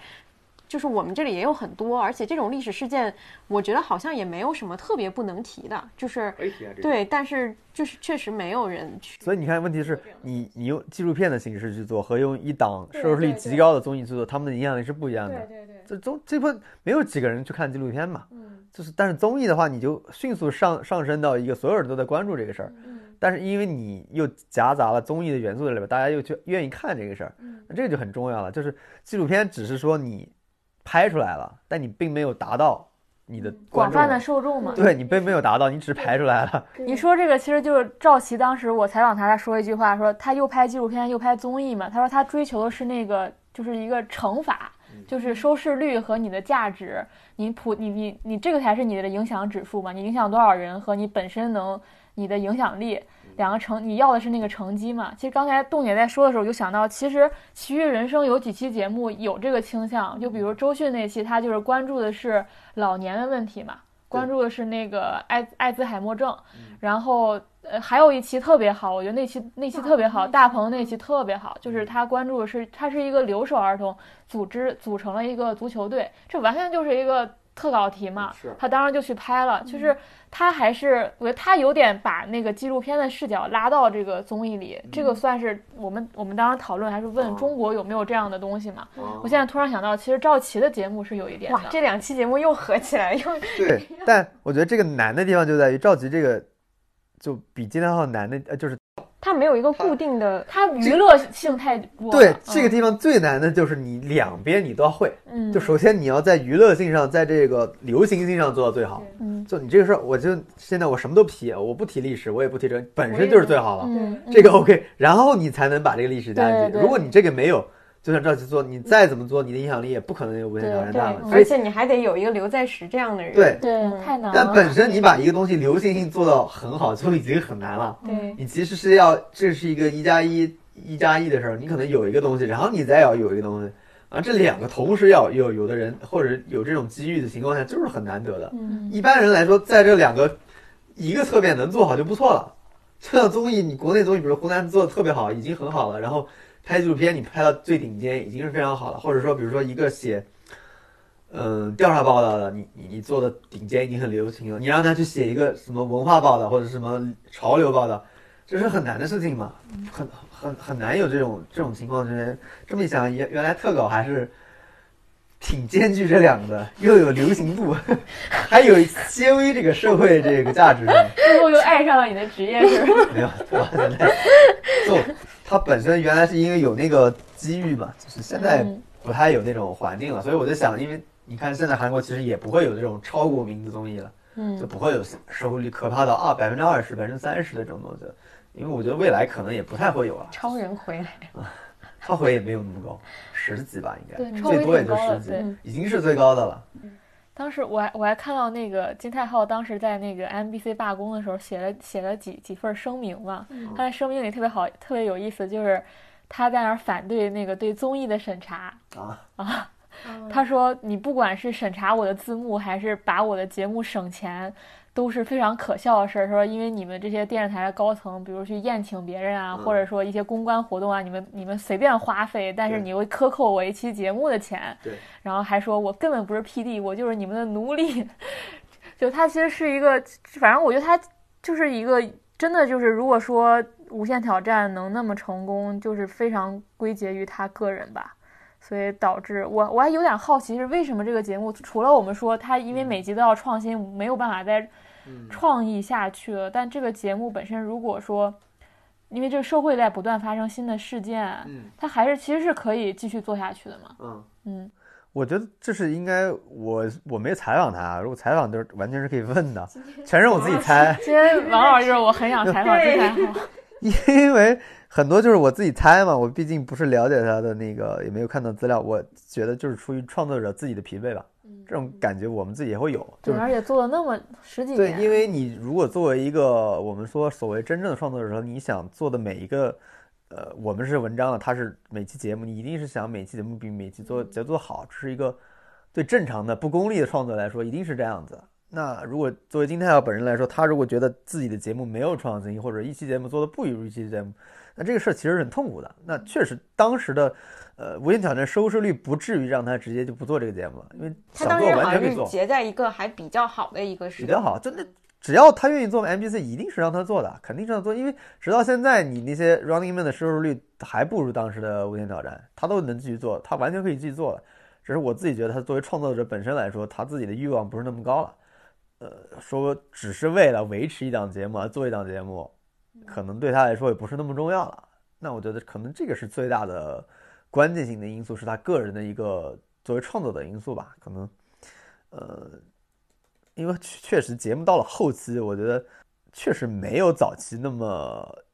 Speaker 2: 就是我们这里也有很多，而且这种历史事件，我觉得好像也没有什么特别不能提的，就是对，但是就是确实没有人去。
Speaker 3: 所以你看，问题是你你用纪录片的形式去做，和用一档收视率极高的综艺去做，他们的影响力是不一样的。
Speaker 4: 对对，
Speaker 3: 这综这部没有几个人去看纪录片嘛，就是但是综艺的话，你就迅速上上升到一个所有人都在关注这个事儿，但是因为你又夹杂了综艺的元素在里边，大家又去愿意看这个事儿，那这个就很重要了。就是纪录片只是说你拍出来了，但你并没有达到你的
Speaker 4: 广泛的受众嘛。
Speaker 3: 对你并没有达到，你只是拍出来了。
Speaker 4: 你说这个其实就是赵琦当时我采访他，他说一句话，说他又拍纪录片又拍综艺嘛。他说他追求的是那个就是一个乘法，就是收视率和你的价值，你普你你你这个才是你的影响指数嘛，你影响多少人和你本身能你的影响力。两个成，你要的是那个成绩嘛？其实刚才洞姐在说的时候，我就想到，其实《奇遇人生》有几期节目有这个倾向，就比如周迅那期，他就是关注的是老年的问题嘛，关注的是那个艾艾滋海默症，然后呃，还有一期特别好，我觉得那期那期特别好，大鹏那期特别好，就是他关注的是他是一个留守儿童组织组成了一个足球队，这完全就是一个特稿题嘛
Speaker 3: 是。
Speaker 4: 他当时就去拍了，就是他还是我觉得他有点把那个纪录片的视角拉到这个综艺里，这个算是我们我们当时讨论还是问
Speaker 3: 哦。
Speaker 4: 中国有没有这样的东西嘛。
Speaker 3: 我
Speaker 4: 我现在突然想到，其实赵琦的节目是有一点
Speaker 2: 哇，这两期节目又合起来，又
Speaker 3: 对，[laughs] 但我觉得这个难的地方就在于赵琦这个就比金泰浩难的，呃，就是
Speaker 2: 它没有一个固定的，
Speaker 4: 它娱乐性太多了。
Speaker 3: 对这个
Speaker 4: 嗯
Speaker 3: 地方最难的就是你两边你都要会。
Speaker 4: 嗯，
Speaker 3: 就首先你要在娱乐性上，在这个流行性上做到最好。
Speaker 4: 嗯
Speaker 3: 就你这个事儿，我就现在我什么都提，我不提历史，我也不提这，本身就是最好了。
Speaker 4: 嗯，
Speaker 3: 这个 OK，然后你才能把这个历史加进去。如果你这个没有，就像赵琦做，你再怎么做，你的影响力也不可能有无限挑战大了。，
Speaker 2: 而且你还得有一个刘在石这样的人，
Speaker 3: 对，
Speaker 4: 对
Speaker 2: 嗯
Speaker 4: 太难了。
Speaker 3: 但本身你把一个东西流行性做到很好，就已经很难了。
Speaker 4: 对
Speaker 3: 你其实是要，这是一个一加一一加一的事儿，你可能有一个东西，然后你再要有一个东西，啊，这两个同时要有，有的人或者有这种机遇的情况下，就是很难得的。
Speaker 4: 嗯
Speaker 3: 一般人来说，在这两个一个侧面能做好就不错了。就像综艺，你国内综艺，比如湖南做的特别好，已经很好了，然后拍纪录片，你拍到最顶尖，已经是非常好了。或者说，比如说一个写，嗯，调查报道的，你你你做的顶尖已经很流行了，你让他去写一个什么文化报道或者什么潮流报道，这是很难的事情嘛，很很很难有这种这种情况出现。这么一想，原原来特稿还是挺兼具这两个的，又有流行度，[laughs] 还有些微这个社会这个价值的。[laughs]
Speaker 4: 最后又爱上了你的职业是吧？[laughs]
Speaker 3: 没有，我现在做它本身原来是因为有那个机遇嘛，[laughs] 就是现在
Speaker 4: 嗯
Speaker 3: 不太有那种环境了，所以我就想，因为你看现在韩国其实也不会有这种超国民的综艺了，就
Speaker 2: 嗯，
Speaker 3: 不会有收视率可怕到二百分之二十、百分之三十的这种东西，因为我觉得未来可能也不太会有了，
Speaker 2: 超人回来，[laughs]
Speaker 3: 超回也没有那么高，十几吧应该，最多也就十几，已经是最高的了。
Speaker 4: 当时我还我还看到那个金泰浩当时在那个 MBC 罢工的时候写了写了几几份声明嘛，他的声明里特别好，特别有意思，就是他在那儿反对那个对综艺的审查
Speaker 3: 啊
Speaker 4: 啊。他说：“你不管是审查我的字幕，还是把我的节目省钱，都是非常可笑的事儿。说因为你们这些电视台的高层，比如去宴请别人啊，
Speaker 3: 嗯
Speaker 4: 或者说一些公关活动啊，你们你们随便花费，但是你会克扣我一期节目的钱。
Speaker 3: 对，
Speaker 4: 然后还说我根本不是 PD，我就是你们的奴隶。[laughs] 就他其实是一个，反正我觉得他就是一个真的就是，如果说无限挑战能那么成功，就是非常归结于他个人吧。所以导致我我还有点好奇是为什么这个节目除了我们说他因为每集都要创新，没有办法再
Speaker 3: 嗯
Speaker 4: 创意下去了，但这个节目本身如果说。因为这个社会在不断发生新的事件，
Speaker 3: 嗯
Speaker 4: 它还是其实是可以继续做下去的嘛。
Speaker 3: 嗯。
Speaker 4: 嗯，
Speaker 3: 我觉得这是应该我我没采访他，如果采访就是完全是可以问的，全是我自己猜，
Speaker 4: 今天王老师就是我很想采访 [laughs]
Speaker 3: 因为很多就是我自己猜嘛，我毕竟不是了解他的那个，也没有看到资料，我觉得就是出于创作者自己的疲惫吧，这种感觉我们自己也会有，就
Speaker 4: 对，而且做了那么十几
Speaker 3: 对，
Speaker 4: 年，
Speaker 3: 因为你如果作为一个我们说所谓真正的创作者的时候，你想做的每一个，呃，我们是文章的，他是每期节目，你一定是想每期节目比每期做节做好，这是一个对正常的不功利的创作来说，一定是这样子。那如果作为金泰耀本人来说，他如果觉得自己的节目没有创新，或者一期节目做的不如一期节目，那这个事儿其实是很痛苦的。那确实当时的，呃，无限挑战收视率不至于让他直接就不做这个节目了，因为
Speaker 2: 他
Speaker 3: 想做
Speaker 2: 当时好像
Speaker 3: 完全可以做。
Speaker 2: 是结在一个还比较好的一个时段，
Speaker 3: 比较好，真的，只要他愿意做 MBC，一定是让他做的，肯定是让他做，因为直到现在，你那些 Running Man 的收视率还不如当时的无限挑战，他都能继续做，他完全可以继续做的。只是我自己觉得，他作为创作者本身来说，他自己的欲望不是那么高了。呃，说只是为了维持一档节目而做一档节目，可能对他来说也不是那么重要了。那我觉得可能这个是最大的关键性的因素，是他个人的一个作为创作的因素吧。可能，呃，因为确确实节目到了后期，我觉得确实没有早期那么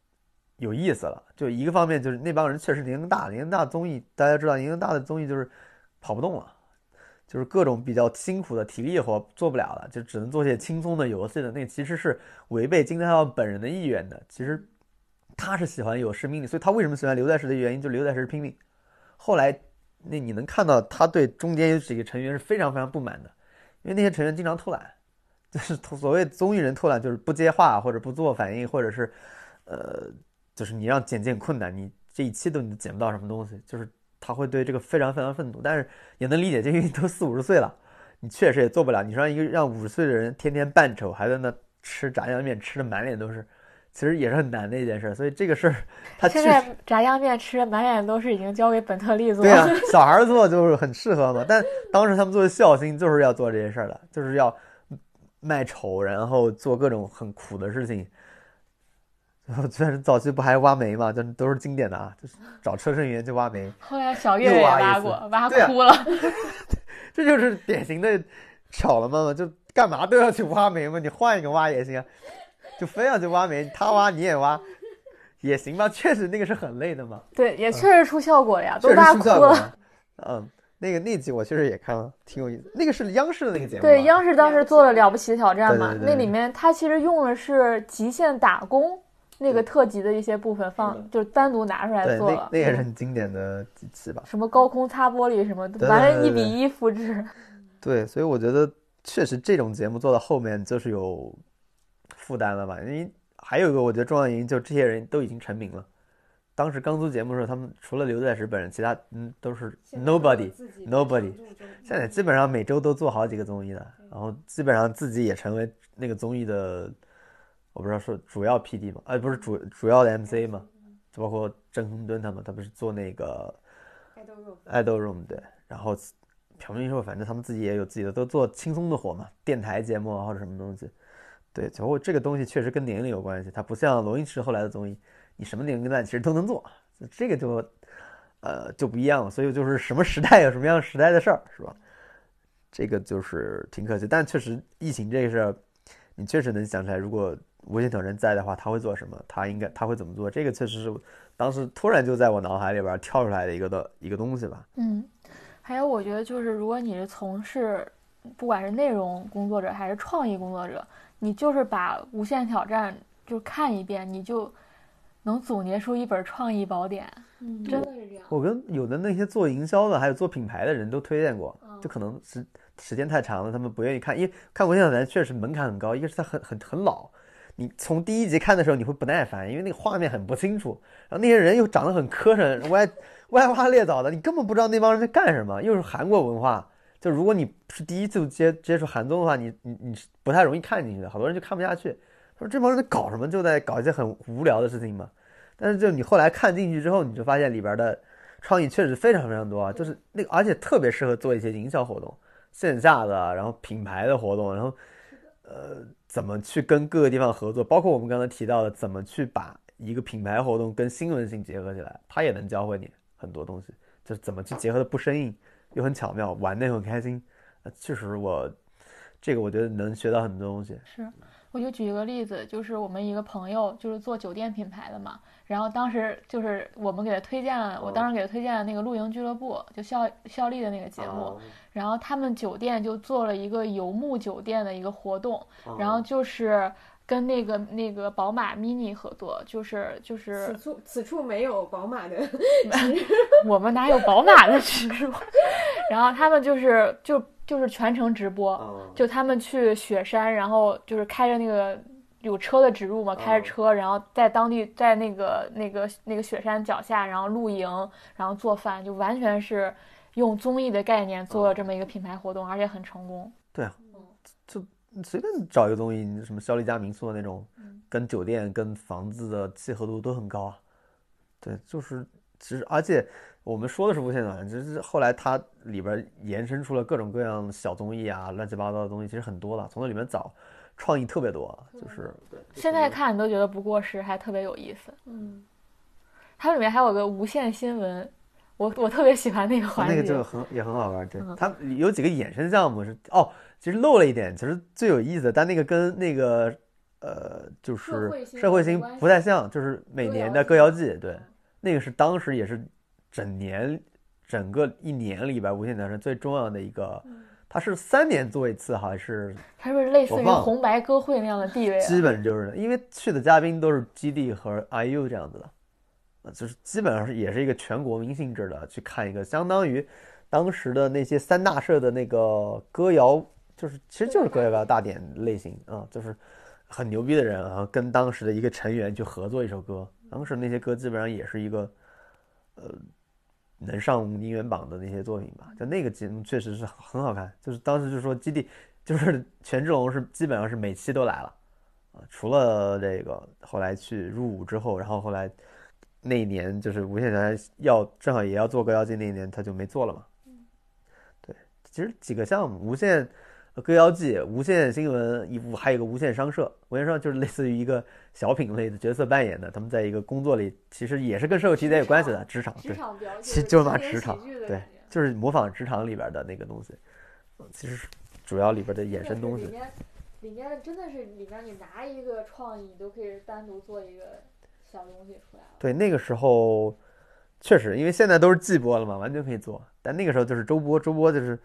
Speaker 3: 有意思了。就一个方面就是那帮人确实年龄大，年龄大综艺大家知道，年龄大的综艺就是跑不动了。就是各种比较辛苦的体力活做不了了，就只能做些轻松的游戏的。那其实是违背金泰浩本人的意愿的。其实他是喜欢有生命力，所以他为什么喜欢刘在石的原因，就刘在石拼命。后来那你能看到他对中间有几个成员是非常非常不满的，因为那些成员经常偷懒，[laughs] 就是所谓综艺人偷懒，就是不接话或者不做反应，或者是呃，就是你让剪辑困难，你这一期都你剪不到什么东西，就是他会对这个非常非常愤怒，但是也能理解，因为都四五十岁了，你确实也做不了。你说让一个让五十岁的人天天扮丑，还在那吃炸酱面，吃的满脸都是，其实也是很难的一件事。所以这个事儿，[laughs] 他
Speaker 4: 现在炸酱面吃的满眼都是，已经交给本特利做
Speaker 3: 对啊。，小孩做就是很适合嘛。但当时他们做的孝心就是要做这些事儿的，就是要卖丑，然后做各种很苦的事情。然 [laughs] 后虽然早期不还挖煤嘛，这都是经典的啊，就是找车胜元去挖煤，
Speaker 4: 后来小岳也
Speaker 3: 挖
Speaker 4: 过，挖哭了。[laughs]
Speaker 3: 这就是典型的巧了嘛，就干嘛都要去挖煤嘛，你换一个挖也行啊，就非要去挖煤，他挖你也挖也行吧，确实那个是很累的嘛。
Speaker 4: 对，也确实出效果了呀，都
Speaker 3: 确实
Speaker 4: 挖哭了。
Speaker 3: 嗯，那个那集我确实也看了，挺有意思。那个是央视的那个节目，
Speaker 4: 对，央视当时做了《了不起的挑战》嘛，
Speaker 3: 对对对
Speaker 4: 那里面他其实用的是极限打工那个特辑的一些部分放，就单独拿出来，做了。
Speaker 3: 那那也是
Speaker 4: 嗯
Speaker 3: 很经典的几期吧。
Speaker 4: 什么高空擦玻璃什么完了一比一复制。
Speaker 3: 对，所以我觉得确实这种节目做到后面就是有负担了吧，因为还有一个我觉得重要原因就是这些人都已经成名了。当时刚做节目的时候，他们除了刘在石本人，其他嗯都是 nobody nobody。现在基本上每周都做好几个综艺的，然后基本上自己也成为那个综艺的，我不知道是主要 PD 吗，哎，不是主主要的 MC 嘛，就包括郑亨敦他们，他不是做那个爱豆 room 对，然后朴明秀，反正他们自己也有自己的，都做轻松的活嘛，电台节目啊或者什么东西，对，然后这个东西确实跟年龄有关系，它不像罗英驰后来的综艺，你什么年龄段其实都能做，这个就呃就不一样了，所以就是什么时代有什么样时代的事儿，是吧？这个就是挺可惜，但确实疫情这个事儿，你确实能想起来，如果无限挑战在的话，他会做什么？他应该他会怎么做？这个确实是当时突然就在我脑海里边跳出来的一个的一个东西吧。
Speaker 4: 嗯，还有我觉得就是，如果你是从事不管是内容工作者还是创意工作者，你就是把《无限挑战》就看一遍，你就能总结出一本创意宝典。
Speaker 2: 嗯
Speaker 4: 真的是这样。
Speaker 3: 我跟有的那些做营销的，还有做品牌的人都推荐过，就可能时时间太长了，他们不愿意看，因为看《无限挑战》确实门槛很高，一个是它很很很老，你从第一集看的时候你会不耐烦，因为那个画面很不清楚，然后那些人又长得很磕碜，歪歪花裂枣的，你根本不知道那帮人在干什么，又是韩国文化，就如果你是第一次接接触韩综的话，你你你是不太容易看进去的，好多人就看不下去，他说这帮人在搞什么，就在搞一些很无聊的事情嘛。但是就你后来看进去之后，你就发现里边的创意确实非常非常多啊，就是那个，而且特别适合做一些营销活动，线下的，然后品牌的活动，然后呃，怎么去跟各个地方合作，包括我们刚才提到的，怎么去把一个品牌活动跟新闻性结合起来，他也能教会你很多东西，就是怎么去结合的不生硬。又很巧妙，玩的又很开心。呃，确实我这个我觉得能学到很多东西。
Speaker 4: 是，我就举一个例子，就是我们一个朋友就是做酒店品牌的嘛，然后当时就是我们给他推荐了，我当时给他推荐了那个露营俱乐部，就效效力的那个节目，然后他们酒店就做了一个游牧酒店的一个活动，然后就是跟那个那个宝马 mini 合作，就是就是
Speaker 2: 此处此处没有宝马的，[laughs]
Speaker 4: 我们哪有宝马的植入？[laughs] 然后他们就是就就是全程直播，就他们去雪山，然后就是开着那个有车的植入嘛，开着车，然后在当地在那个那个那个雪山脚下，然后露营，然后做饭，就完全是用综艺的概念做了这么一个品牌活动，而且很成功。
Speaker 3: 你随便找一个综艺，你什么肖丽家民宿的那种，跟酒店、跟房子的契合度都很高啊。对，就是其实，而且我们说的是无限短，就是后来它里边延伸出了各种各样小综艺啊，乱七八糟的东西，其实很多了。从那里面找，创意特别多，就是
Speaker 4: 现在看你都觉得不过时，还特别有意思。
Speaker 2: 嗯，
Speaker 4: 它里面还有个无限新闻，我我特别喜欢那个环节。
Speaker 3: 那个就很也很好玩。对
Speaker 4: 嗯，
Speaker 3: 它有几个衍生项目是哦，其实漏了一点，其实最有意思的，但那个跟那个呃，就是
Speaker 2: 社会新
Speaker 3: 社会新
Speaker 2: 闻没关系
Speaker 3: 不太像，就是每年的歌谣
Speaker 2: 季
Speaker 3: 季，对，那个是当时也是整年整个一年里边无线挑战最重要的一个，它是三年做一次，还是
Speaker 4: 它是不是类似于红白歌会那样的地位啊？
Speaker 3: 基本就是因为去的嘉宾都是基地和 IU 这样子的，呃，就是基本上是也是一个全国民性质的去看一个，相当于当时的那些三大社的那个歌谣就是其实就是歌谣大典类型啊，就是很牛逼的人啊，跟当时的一个成员去合作一首歌，当时那些歌基本上也是一个呃能上音源榜的那些作品吧。就那个节目确实是很好看，就是当时就说基地就是权志龙是基本上是每期都来了啊，除了这个后来去入伍之后，然后后来那一年就是无线台要正好也要做歌谣季那一年他就没做了嘛。对，其实几个项目，无线呃歌谣季、无线新闻，一部还有一个无线商社。无线商社就是类似于一个小品类的角色扮演的，他们在一个工作里其实也是跟社会题材有关系的职场，对，
Speaker 4: 场
Speaker 3: 其实就是骂职场，对，就是模仿职场里边的那个东西。嗯其实是主要里边的衍生东西
Speaker 4: 里。面里面真的是里面你拿一个创意，你都可以单独做一个小东西出来了。
Speaker 3: 对，那个时候确实，因为现在都是季播了嘛，完全可以做。但那个时候就是周播，周播就是，嗯，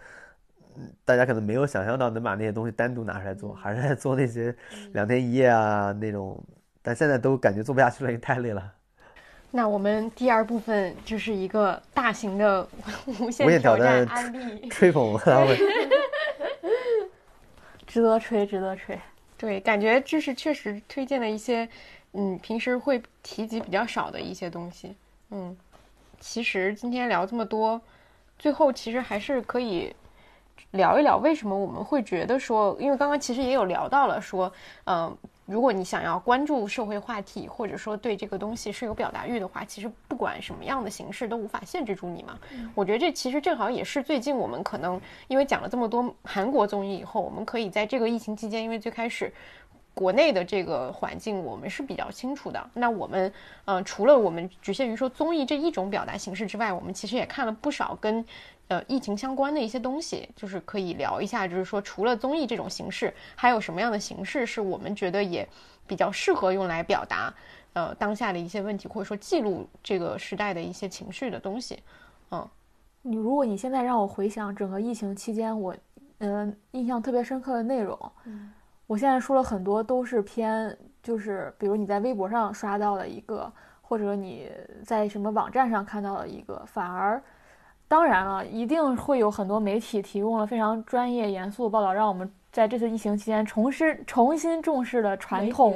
Speaker 3: 大家可能没有想象到能把那些东西单独拿出来做，还是在做那些两天一夜啊那种。但现在都感觉做不下去了，因为太累了。[laughs]
Speaker 2: 那我们第二部分就是一个大型的无限
Speaker 3: 挑
Speaker 2: 挑战
Speaker 3: 战
Speaker 2: 案例。
Speaker 3: 吹捧 [laughs]
Speaker 4: 值得吹，值得吹。
Speaker 2: 对，感觉这是确实推荐了一些，嗯，平时会提及比较少的一些东西。嗯，其实今天聊这么多，最后其实还是可以聊一聊为什么我们会觉得说，因为刚刚其实也有聊到了说，嗯、如果你想要关注社会话题，或者说对这个东西是有表达欲的话，其实不管什么样的形式都无法限制住你嘛。我觉得这其实正好也是最近我们可能因为讲了这么多韩国综艺以后，我们可以在这个疫情期间，因为最开始国内的这个环境我们是比较清楚的。那我们呃，除了我们局限于说综艺这一种表达形式之外，我们其实也看了不少跟呃疫情相关的一些东西，就是可以聊一下，就是说除了综艺这种形式，还有什么样的形式是我们觉得也比较适合用来表达呃当下的一些问题，或者说记录这个时代的一些情绪的东西。
Speaker 4: 嗯你如果你现在让我回想整个疫情期间，我嗯、印象特别深刻的内容，我现在说了很多都是偏就是比如你在微博上刷到了一个，或者你在什么网站上看到了一个，反而。当然了，一定会有很多媒体提供了非常专业、严肃的报道，让我们在这次疫情期间重新重新重视了传统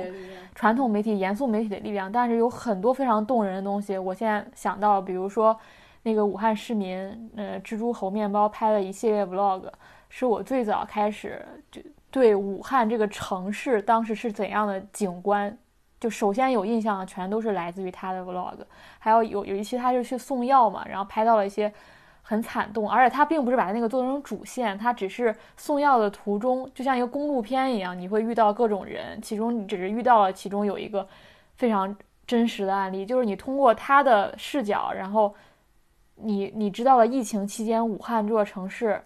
Speaker 4: 传统媒体、严肃媒体的力量，但是有很多非常动人的东西。我现在想到，比如说那个武汉市民，呃，蜘蛛猴面包拍的一系列 vlog，是我最早开始就对武汉这个城市当时是怎样的景观，就首先有印象的全都是来自于他的 vlog。还有有有一期他就去送药嘛，然后拍到了一些。很惨动，而且他并不是把那个做成主线，他只是送药的途中，就像一个公路片一样，你会遇到各种人，其中你只是遇到了其中有一个非常真实的案例，就是你通过他的视角，然后你你知道了疫情期间武汉这座城市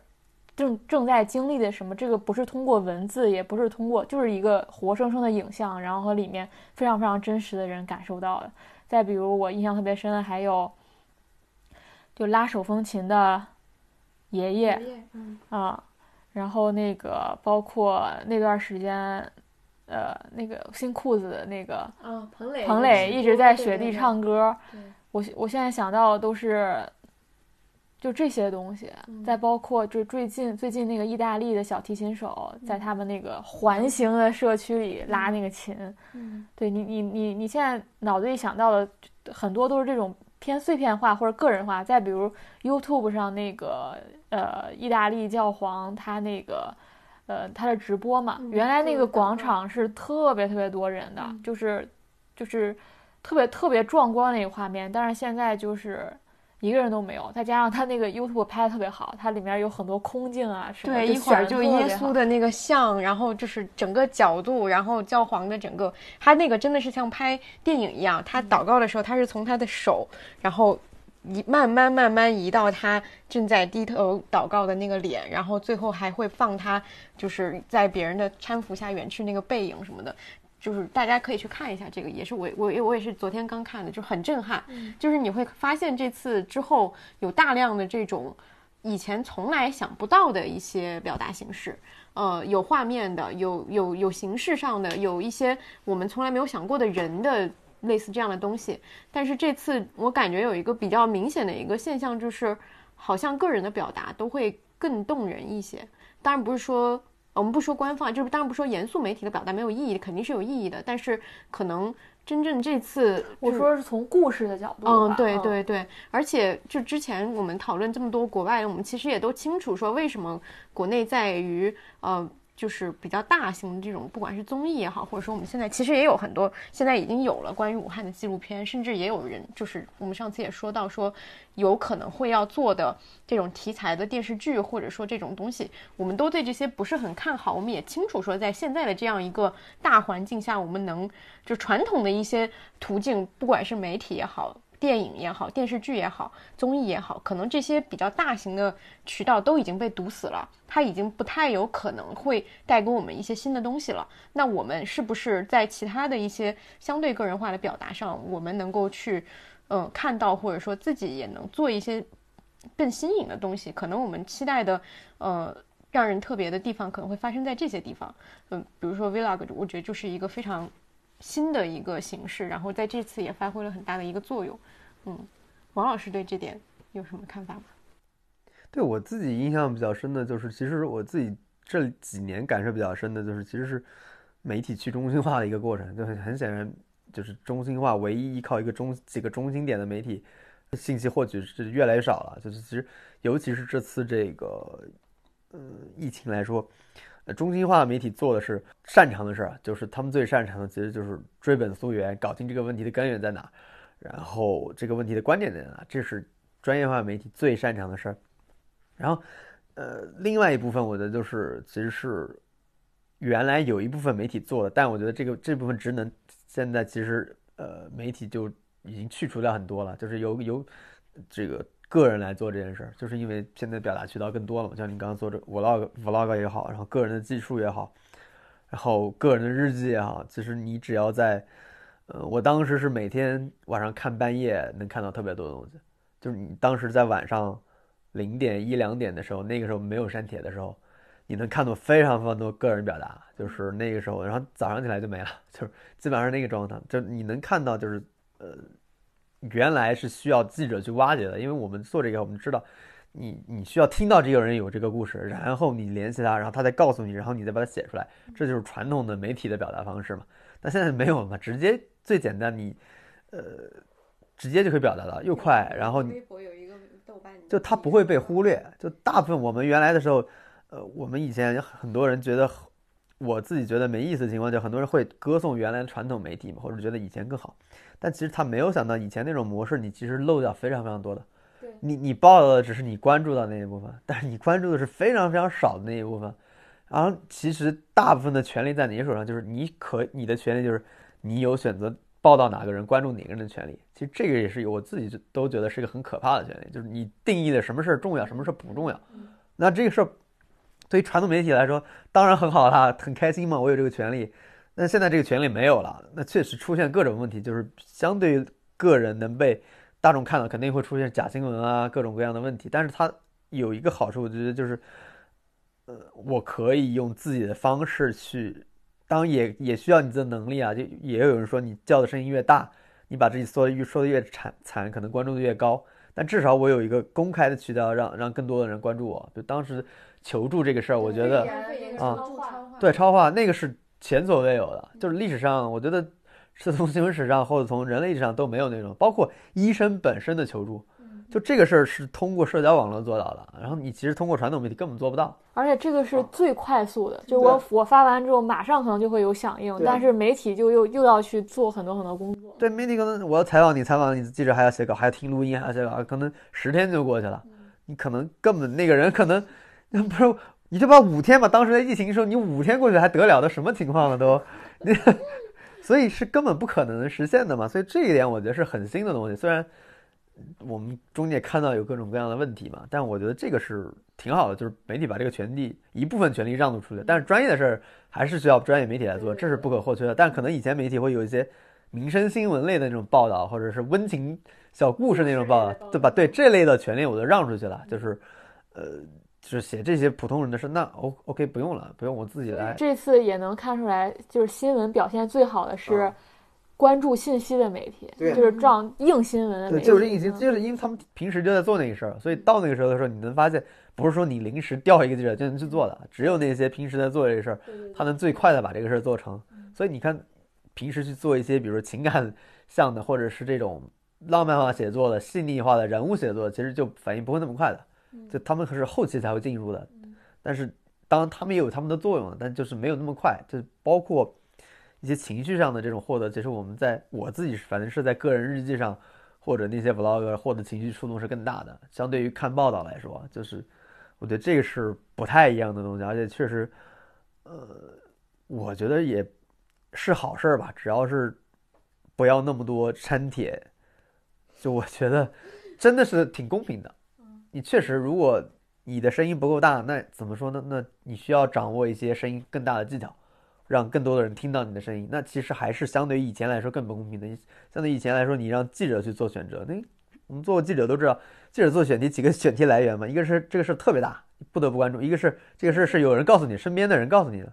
Speaker 4: 正正在经历的什么，这个不是通过文字，也不是通过，就是一个活生生的影像，然后和里面非常非常真实的人感受到的。再比如我印象特别深的还有。就拉手风琴的爷爷
Speaker 2: 嗯。
Speaker 4: 啊，然后那个包括那段时间，呃，那个新裤子的那个
Speaker 2: 啊，彭磊
Speaker 4: 彭磊一直在雪地唱歌
Speaker 2: 对，
Speaker 4: 我我现在想到的都是就这些东西，
Speaker 2: 嗯。
Speaker 4: 再包括就最近最近那个意大利的小提琴手在他们那个环形的社区里拉那个琴，
Speaker 2: 嗯。
Speaker 4: 对你你你你现在脑子里想到的很多都是这种偏碎片化或者个人化。再比如 YouTube 上那个呃意大利教皇他那个呃他的直播嘛，
Speaker 2: 嗯
Speaker 4: 原来那个广场是特别特别多人的，
Speaker 2: 嗯
Speaker 4: 就是就是特别特别壮观的一个画面，但是现在就是。一个人都没有，再加上他那个 YouTube 拍的特别好，它里面有很多空镜啊什么，
Speaker 2: 对，一会儿就耶稣的那个像，然后就是整个角度，然后教皇的整个，他那个真的是像拍电影一样。他祷告的时候，他是从他的手，然后移慢慢慢慢移到他正在低头祷告的那个脸，然后最后还会放他就是在别人的搀扶下远去那个背影什么的。就是大家可以去看一下这个，也是我我我也是昨天刚看的，就很震撼。就是你会发现这次之后有大量的这种以前从来想不到的一些表达形式，呃，有画面的，有有有形式上的，有一些我们从来没有想过的人的类似这样的东西。但是这次我感觉有一个比较明显的一个现象，就是好像个人的表达都会更动人一些。当然不是说我们不说官方，就是当然不说严肃媒体的表达没有意义，肯定是有意义的，但是可能真正这次就是
Speaker 4: 我说是从故事的角度
Speaker 2: 嗯，对，对对，而且就之前我们讨论这么多国外，我们其实也都清楚说为什么国内在于呃。就是比较大型的这种，不管是综艺也好，或者说我们现在其实也有很多，现在已经有了关于武汉的纪录片，甚至也有人就是我们上次也说到说，有可能会要做的这种题材的电视剧，或者说这种东西，我们都对这些不是很看好。我们也清楚说，在现在的这样一个大环境下，我们能就传统的一些途径，不管是媒体也好。电影也好，电视剧也好，综艺也好，可能这些比较大型的渠道都已经被堵死了，它已经不太有可能会带给我们一些新的东西了。那我们是不是在其他的一些相对个人化的表达上，我们能够去，呃，看到或者说自己也能做一些更新颖的东西？可能我们期待的，呃，让人特别的地方，可能会发生在这些地方。嗯，比如说 vlog，我觉得就是一个非常新的一个形式，然后在这次也发挥了很大的一个作用。嗯，王老师对这点有什么看法吗？
Speaker 3: 对我自己印象比较深的就是，其实我自己这几年感受比较深的就是，其实是媒体去中心化的一个过程。就很很显然，就是中心化唯一依靠一个中几个中心点的媒体信息获取是越来越少了。就是其实，尤其是这次这个呃疫情来说，呃中心化媒体做的是擅长的事儿，就是他们最擅长的其实就是追本溯源，搞清这个问题的根源在哪，然后这个问题的关键在哪，这是专业化媒体最擅长的事儿。然后，呃，另外一部分我觉得就是其实是原来有一部分媒体做的，但我觉得这个这部分职能现在其实呃媒体就已经去除掉很多了，就是有有这个个人来做这件事儿，就是因为现在表达渠道更多了嘛，像你刚刚说这 vlog vlog 也好，然后个人的技术也好，然后个人的日记也好，其实你只要在，呃，我当时是每天晚上看半夜能看到特别多的东西，就是你当时在晚上。零点一两点的时候，那个时候没有删帖的时候，你能看到非常非常多个人表达，就是那个时候，然后早上起来就没了，[laughs] 就是基本上是那个状态，就你能看到，就是呃，原来是需要记者去挖掘的，因为我们做这个，我们知道你你需要听到这个人有这个故事，然后你联系他，然后他再告诉你，然后你再把它写出来，这就是传统的媒体的表达方式嘛。但现在没有嘛，直接最简单，你呃直接就可以表达到，又快，然后你。
Speaker 2: 博有一个豆瓣，
Speaker 3: 就它不会被忽略。就大部分我们原来的时候，呃，我们以前很多人觉得，我自己觉得没意思的情况，就很多人会歌颂原来传统媒体嘛，或者觉得以前更好。但其实他没有想到，以前那种模式，你其实漏掉非常非常多的。
Speaker 4: 对
Speaker 3: 你你报道的只是你关注到那一部分，但是你关注的是非常非常少的那一部分。然后其实大部分的权利在你手上，就是你可你的权利就是你有选择报道哪个人、关注哪个人的权利。其实这个也是我自己都觉得是一个很可怕的权利，就是你定义的什么事儿重要，什么事儿不重要。那这个事儿对于传统媒体来说，当然很好啦，很开心嘛，我有这个权利。那现在这个权利没有了，那确实出现各种问题，就是相对于个人能被大众看到，肯定会出现假新闻啊，各种各样的问题。但是它有一个好处，我觉得就是，呃，我可以用自己的方式去，当然也也需要你的能力啊。就也有人说，你叫的声音越大，你把自己说的越说的越惨惨，可能关注度越高。但至少我有一个公开的渠道，让让更多的人关注我。就当时求助这个事儿，我觉得啊，对超话那个是前所未有的，就是历史上，我觉得是从新闻史上或者从人类史上都没有那种，包括医生本身的求助，就这个事儿是通过社交网络做到的，然后你其实通过传统媒体根本做不到。
Speaker 4: 而且这个是最快速的，就我我发完之后马上可能就会有响应，但是媒体就又又要去做很多很多工作。
Speaker 3: 对媒体可能我要采访你，采访你记者还要写稿，还要听录音，还要写稿，可能十天就过去了，你可能根本那个人可能 [laughs] 不是。你就把五天嘛，当时在疫情的时候，你五天过去还得了？的什么情况了都？[laughs] 你所以是根本不可能实现的嘛。所以这一点我觉得是很新的东西。虽然我们中间看到有各种各样的问题嘛，但我觉得这个是挺好的，就是媒体把这个权利一部分权利让渡出去。但是专业的事儿还是需要专业媒体来做，这是不可或缺的。但可能以前媒体会有一些民生新闻类的那种报道，或者是温情小故事那种报道，对吧？对这类的权利我都让出去了，就是呃。就是写这些普通人的事，那 O OK 不用了，不用我自己来。
Speaker 4: 这次也能看出来，就是新闻表现最好的是
Speaker 3: 啊
Speaker 4: 关注信息的媒体，
Speaker 3: 对
Speaker 4: 就是这样硬新闻的媒
Speaker 3: 对，
Speaker 4: 体。
Speaker 3: 就是因为
Speaker 4: 嗯
Speaker 3: 就是因为他们平时就在做那个事儿，所以到那个时候的时候，你能发现不是说你临时调一个记者就能去做的，只有那些平时在做这个事儿，他能最快的把这个事儿做成。所以你看，平时去做一些比如说情感向的，或者是这种浪漫化写作的、细腻化的人物写作，其实就反应不会那么快的，就他们可是后期才会进入的。但是当然他们也有他们的作用，但就是没有那么快，就是包括。一些情绪上的这种获得，其实我们在我自己反正是在个人日记上，或者那些 vlog 获得情绪触动是更大的。相对于看报道来说，就是我觉得这个是不太一样的东西，而且确实，呃，我觉得也是好事儿吧。只要是不要那么多删帖，就我觉得真的是挺公平的。你确实，如果你的声音不够大，那怎么说呢？那你需要掌握一些声音更大的技巧。让更多的人听到你的声音，那其实还是相对于以前来说更不公平的。相对以前来说，你让记者去做选择，那我们做过记者都知道，记者做选题几个 [laughs] 选题来源嘛，一个是这个事特别大，不得不关注；一个是这个事是有人告诉你，身边的人告诉你的；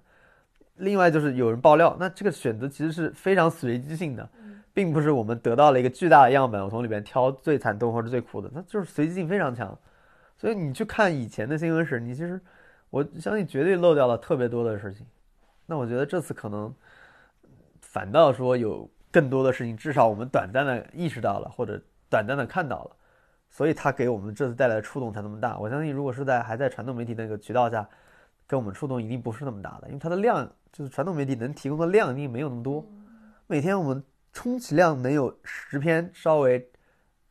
Speaker 3: 另外就是有人爆料。那这个选择其实是非常随机性的，并不是我们得到了一个巨大的样本，我从里边挑最惨痛或者最苦的，那就是随机性非常强。所以你去看以前的新闻史，你其实我相信绝对漏掉了特别多的事情。那我觉得这次可能反倒说有更多的事情，至少我们短暂的意识到了，或者短暂的看到了，所以它给我们这次带来的触动才那么大。我相信，如果是在还在传统媒体那个渠道下，跟我们触动一定不是那么大的，因为它的量就是传统媒体能提供的量一定没有那么多。每天我们充其量能有十篇稍微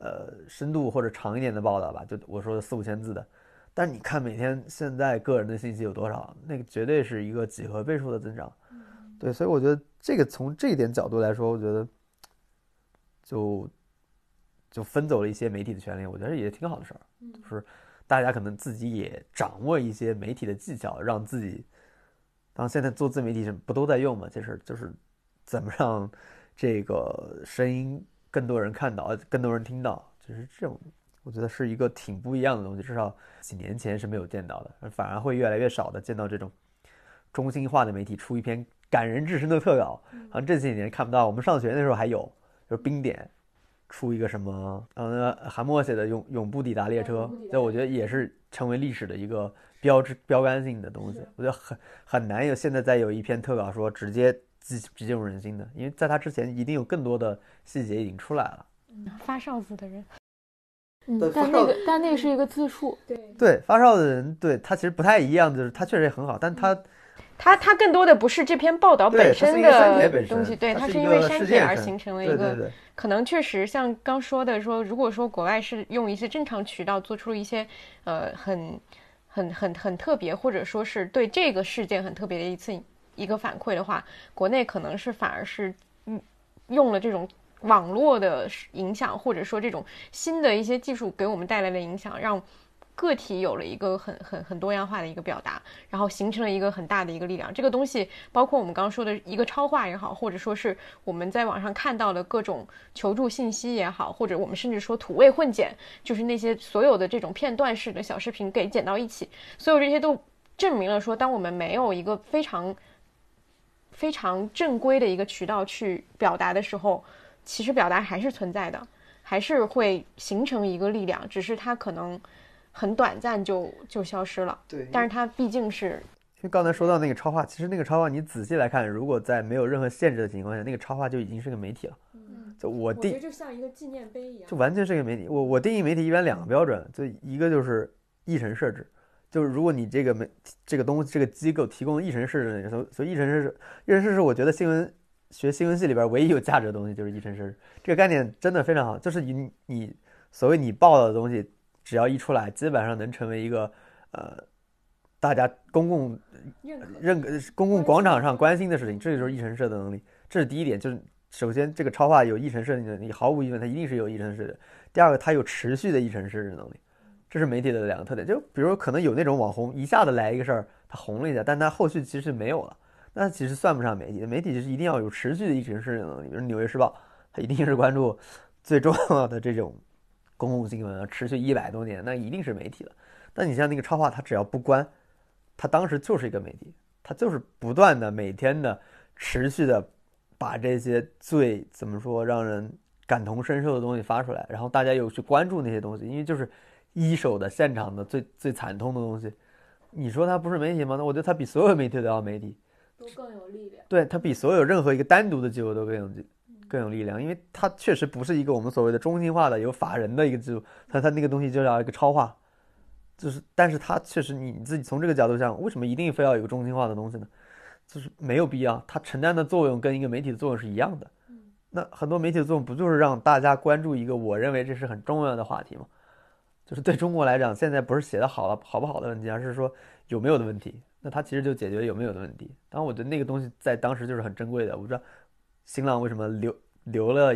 Speaker 3: 呃深度或者长一点的报道吧，就我说的四五千字的。但你看每天现在个人的信息有多少？那个绝对是一个几何倍数的增长，对，所以我觉得这个从这一点角度来说，我觉得就就分走了一些媒体的权利，我觉得也挺好的事儿，就是大家可能自己也掌握一些媒体的技巧，让自己，当现在做自媒体什不都在用嘛？其实就是怎么让这个声音更多人看到，更多人听到，就是这种。我觉得是一个挺不一样的东西，至少几年前是没有见到的，反而会越来越少的见到这种中心化的媒体出一篇感人至深的特稿。好像这几年看不到，我们上学那时候还有，就是冰点出一个什么，呃，韩墨写的《永永不抵达列车》，这我觉得也是成为历史的一个标志标杆性的东西。我觉得很很难有现在再有一篇特稿说直接击击入人心的，因为在他之前一定有更多的细节已经出来了。
Speaker 2: 发哨子的人。
Speaker 4: 嗯，但那个但那个是一个自述，
Speaker 2: 对
Speaker 3: 对，发哨的人对他其实不太一样，就是他确实也很好，但他
Speaker 2: 他他更多的不是这篇报道本身的东西，对，
Speaker 3: 他
Speaker 2: 是因为删帖而形成了一
Speaker 3: 个，
Speaker 2: 可能确实像刚说的说，如果说国外是用一些正常渠道做出一些呃很很很很特别，或者说是对这个事件很特别的一次一个反馈的话，国内可能是反而是嗯用了这种。网络的影响，或者说这种新的一些技术给我们带来的影响，让个体有了一个很很很多样化的一个表达，然后形成了一个很大的一个力量。这个东西包括我们刚刚说的一个超话也好，或者说是我们在网上看到的各种求助信息也好，或者我们甚至说土味混剪，就是那些所有的这种片段式的小视频给剪到一起，所有这些都证明了说，当我们没有一个非常非常正规的一个渠道去表达的时候。其实表达还是存在的，还是会形成一个力量，只是它可能很短暂就就消失了。
Speaker 3: 对，
Speaker 2: 但是它毕竟是，
Speaker 3: 因为刚才说到那个超话，其实那个超话你仔细来看，如果在没有任何限制的情况下，那个超话就已经是个媒体了。嗯，就我定，
Speaker 2: 就像一个纪念碑一样，
Speaker 3: 就完全是一个媒体。我我定义媒体一般两个标准，就一个就是议程设置，就是如果你这个没这个东西这个机构提供议程设置，所所以议程设置，议程设置，我觉得新闻。学新闻系里边唯一有价值的东西就是议程设置，这个概念真的非常好。就是你你所谓你报道的东西，只要一出来，基本上能成为一个呃大家公共认可、公共广场上关心的事情，这就是议程设的能力。这是第一点，就是首先这个超话有议程设置能力，毫无疑问它一定是有议程设置。第二个，它有持续的议程设置能力，这是媒体的两个特点。就比如可能有那种网红一下子来一个事儿，他红了一下，但他后续其实没有了。那其实算不上媒体，媒体就是一定要有持续的议程设置能力。比如《纽约时报》，它一定是关注最重要的这种公共新闻，持续一百多年，那一定是媒体了。但你像那个超话，它只要不关，它当时就是一个媒体，它就是不断的、每天的、持续的把这些最怎么说让人感同身受的东西发出来，然后大家又去关注那些东西，因为就是一手的现场的最最惨痛的东西。你说它不是媒体吗？那我觉得它比所有媒体都要媒体。
Speaker 4: 都更有力量。
Speaker 3: 对，它比所有任何一个单独的机构都更有更有力量，因为它确实不是一个我们所谓的中心化的有法人的一个制度，它它那个东西就叫一个超话，就是，但是它确实你自己从这个角度上，为什么一定非要有个中心化的东西呢？就是没有必要，它承担的作用跟一个媒体的作用是一样的。那很多媒体的作用不就是让大家关注一个我认为这是很重要的话题吗？就是对中国来讲，现在不是写的好了好不好的问题，而是说有没有的问题。那它其实就解决有没有的问题。当然，我觉得那个东西在当时就是很珍贵的。我不知道新浪为什么留留了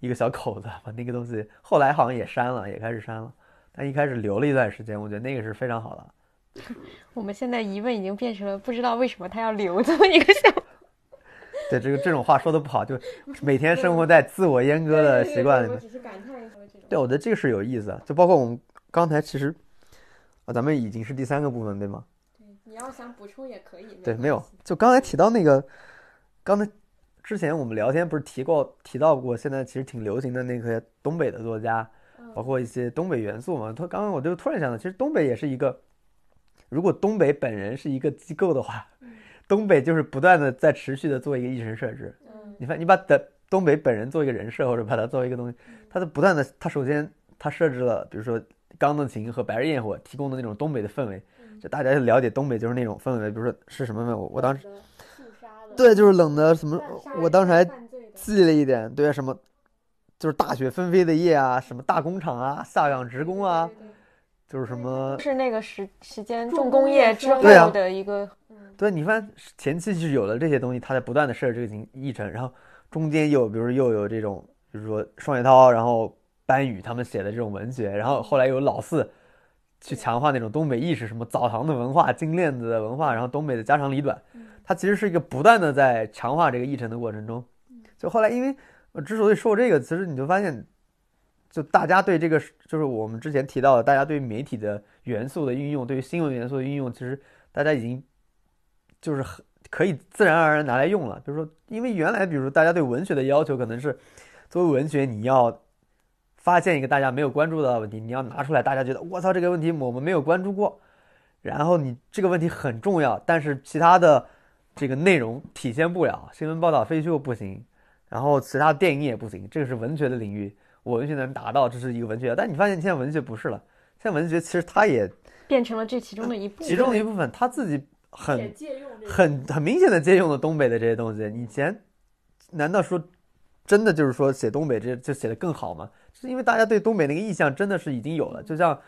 Speaker 3: 一个小口子，把那个东西后来好像也删了，也开始删了。但一开始留了一段时间，我觉得那个是非常好的。[laughs]
Speaker 2: 我们现在疑问已经变成了不知道为什么他要留这么一个小。
Speaker 3: 对这个这种话说的不好，就每天生活在自我阉割的习惯里面。
Speaker 2: 只是感叹说这种。
Speaker 3: 对，我觉得这个是有意思的。就包括我们刚才其实啊，咱们已经是第三个部分，对吗？
Speaker 2: 你要想补充也可以。
Speaker 3: 对，没有。就刚才提到那个，刚才之前我们聊天不是提过提到过，现在其实挺流行的那个东北的作家，包括一些东北元素嘛。他刚刚我就突然想到，其实东北也是一个，如果东北本人是一个机构的话，东北就是不断的在持续的做一个议程设置。你看，你把的东北本人做一个人设，或者把它作为一个东西，它在不断的，它首先它设置了，比如说《钢的琴》和《白日焰火》提供的那种东北的氛围。就大家了解东北就是那种氛围，比如说是什么氛围？我我当时对，就是冷的什么，我当时还记了一点，对什么，就是大雪纷飞的夜啊，什么大工厂啊，下岗职工啊，就是什么，
Speaker 2: 是那个时时间重工业之后的一个，
Speaker 3: 对，你发现前期就是有了这些东西，他在不断的设置这个议程，然后中间又比如又有这种，比如说双雪涛，然后班宇他们写的这种文学，然后后来有老四。去强化那种东北意识，什么澡堂的文化、金链子的文化，然后东北的家长里短，它其实是一个不断的在强化这个议程的过程中。就后来，因为我之所以说这个，其实你就发现，就大家对这个，就是我们之前提到的，大家对媒体的元素的运用，对于新闻元素的运用，其实大家已经就是很可以自然而然拿来用了。比如说，因为原来，比如说大家对文学的要求可能是，作为文学你要。发现一个大家没有关注到的问题，你要拿出来，大家觉得我操这个问题我们没有关注过，然后你这个问题很重要，但是其他的这个内容体现不了，新闻报道非就不行，然后其他电影也不行，这个是文学的领域，我文学能达到，这是一个文学，但你发现现在文学不是了，现在文学其实它也
Speaker 2: 变成了这其中的一部分，
Speaker 3: 其中的一部分，它自己很很很明显的借用了东北的这些东西，以前难道说真的就是说写东北这就写的更好吗？是因为大家对东北那个意象真的是已经有了，就像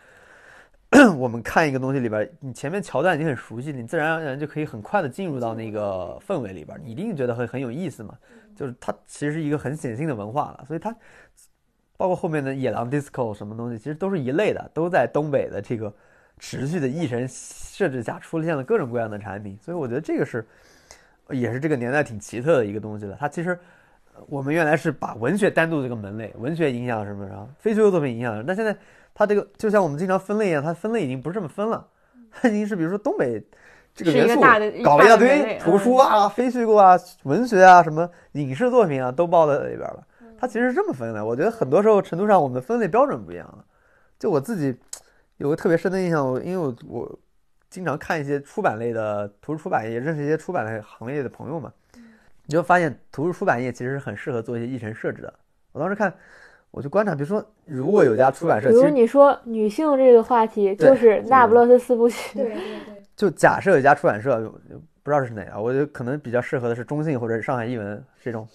Speaker 3: [clears throat] 我们看一个东西里边，你前面桥段已经很熟悉，你自然而然就可以很快的进入到那个氛围里边，你一定觉得很很有意思嘛。就是它其实是一个很显性的文化了，所以它包括后面的野狼 disco 什么东西，其实都是一类的，都在东北的这个持续的议程设置下出现了各种各样的产品，所以我觉得这个是也是这个年代挺奇特的一个东西了。它其实。我们原来是把文学单独这个门类，文学影响什么，然后非虚构作品影响。但现在它这个就像我们经常分类一样，它分类已经不是这么分了，它已经是比如说东北这个元素搞了一大堆图书啊、非虚构啊、文学啊、什么影视作品啊都包在里边了。它其实是这么分的。我觉得很多时候程度上我们的分类标准不一样了。就我自己有个特别深的印象，我因为我我经常看一些出版类的图书出版业，认识一些出版类行业的朋友嘛。你就发现图书出版业其实是很适合做一些议程设置的。我当时看，我就观察，比如说，如果有家出版社，
Speaker 4: 比如你说女性这个话题，就是那不勒斯四部曲。
Speaker 2: 对对对，
Speaker 3: 就假设有一家出版社，不知道是哪个，我觉得可能比较适合的是中信或者上海译文这种。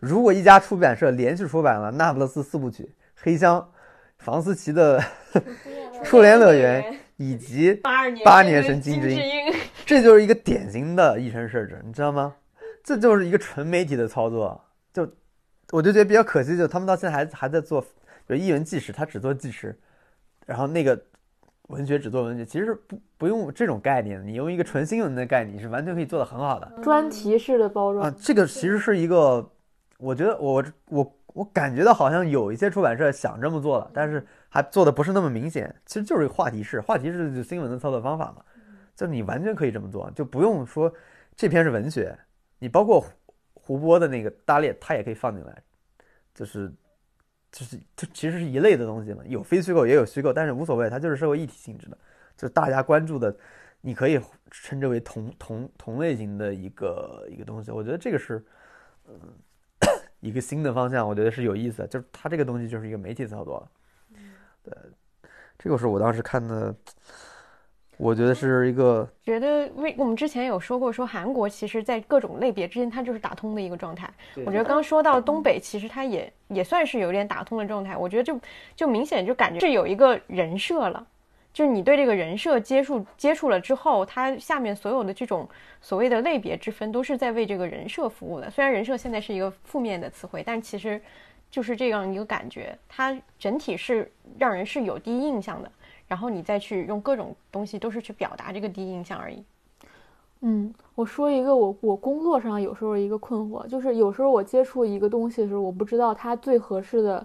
Speaker 3: 如果一家出版社连续出版了《那不勒斯四部曲》《黑箱》《房思琪的初恋乐园》以及
Speaker 2: 八二年
Speaker 3: 八年生金智英这就是一个典型的议程设置，你知道吗？这就是一个纯媒体的操作，就我就觉得比较可惜，就他们到现在还还在做，比如译文纪实，他只做纪实，然后那个文学只做文学，其实不不用这种概念，你用一个纯新闻的概念，你是完全可以做得很好的
Speaker 4: 专题式的包装
Speaker 3: 啊。，这个其实是一个，我觉得我我我感觉到好像有一些出版社想这么做了，但是还做的不是那么明显，其实就是一个话题式，话题式就是新闻的操作方法嘛，就你完全可以这么做，就不用说这篇是文学。你包括胡胡波的那个搭列，他也可以放进来，就是就是这其实是一类的东西嘛，有非虚构也有虚构，但是无所谓，它就是社会议题性质的，就是大家关注的，你可以称之为同同同类型的一个一个东西。我觉得这个是，嗯，[coughs] 一个新的方向，我觉得是有意思的，就是它这个东西就是一个媒体操作了。对，这个是我当时看的，我觉得是一个
Speaker 2: 觉得为我们之前有说过，说韩国其实在各种类别之间它就是打通的一个状态。我觉得刚说到东北，其实它也也算是有点打通的状态。我觉得就就明显就感觉是有一个人设了，就是你对这个人设接触接触了之后，它下面所有的这种所谓的类别之分，都是在为这个人设服务的。虽然人设现在是一个负面的词汇，但其实就是这样一个感觉，它整体是让人是有第一印象的。然后你再去用各种东西，都是去表达这个第一印象而已。
Speaker 4: 嗯，我说一个我我工作上有时候一个困惑，就是有时候我接触一个东西的时候，我不知道它最合适的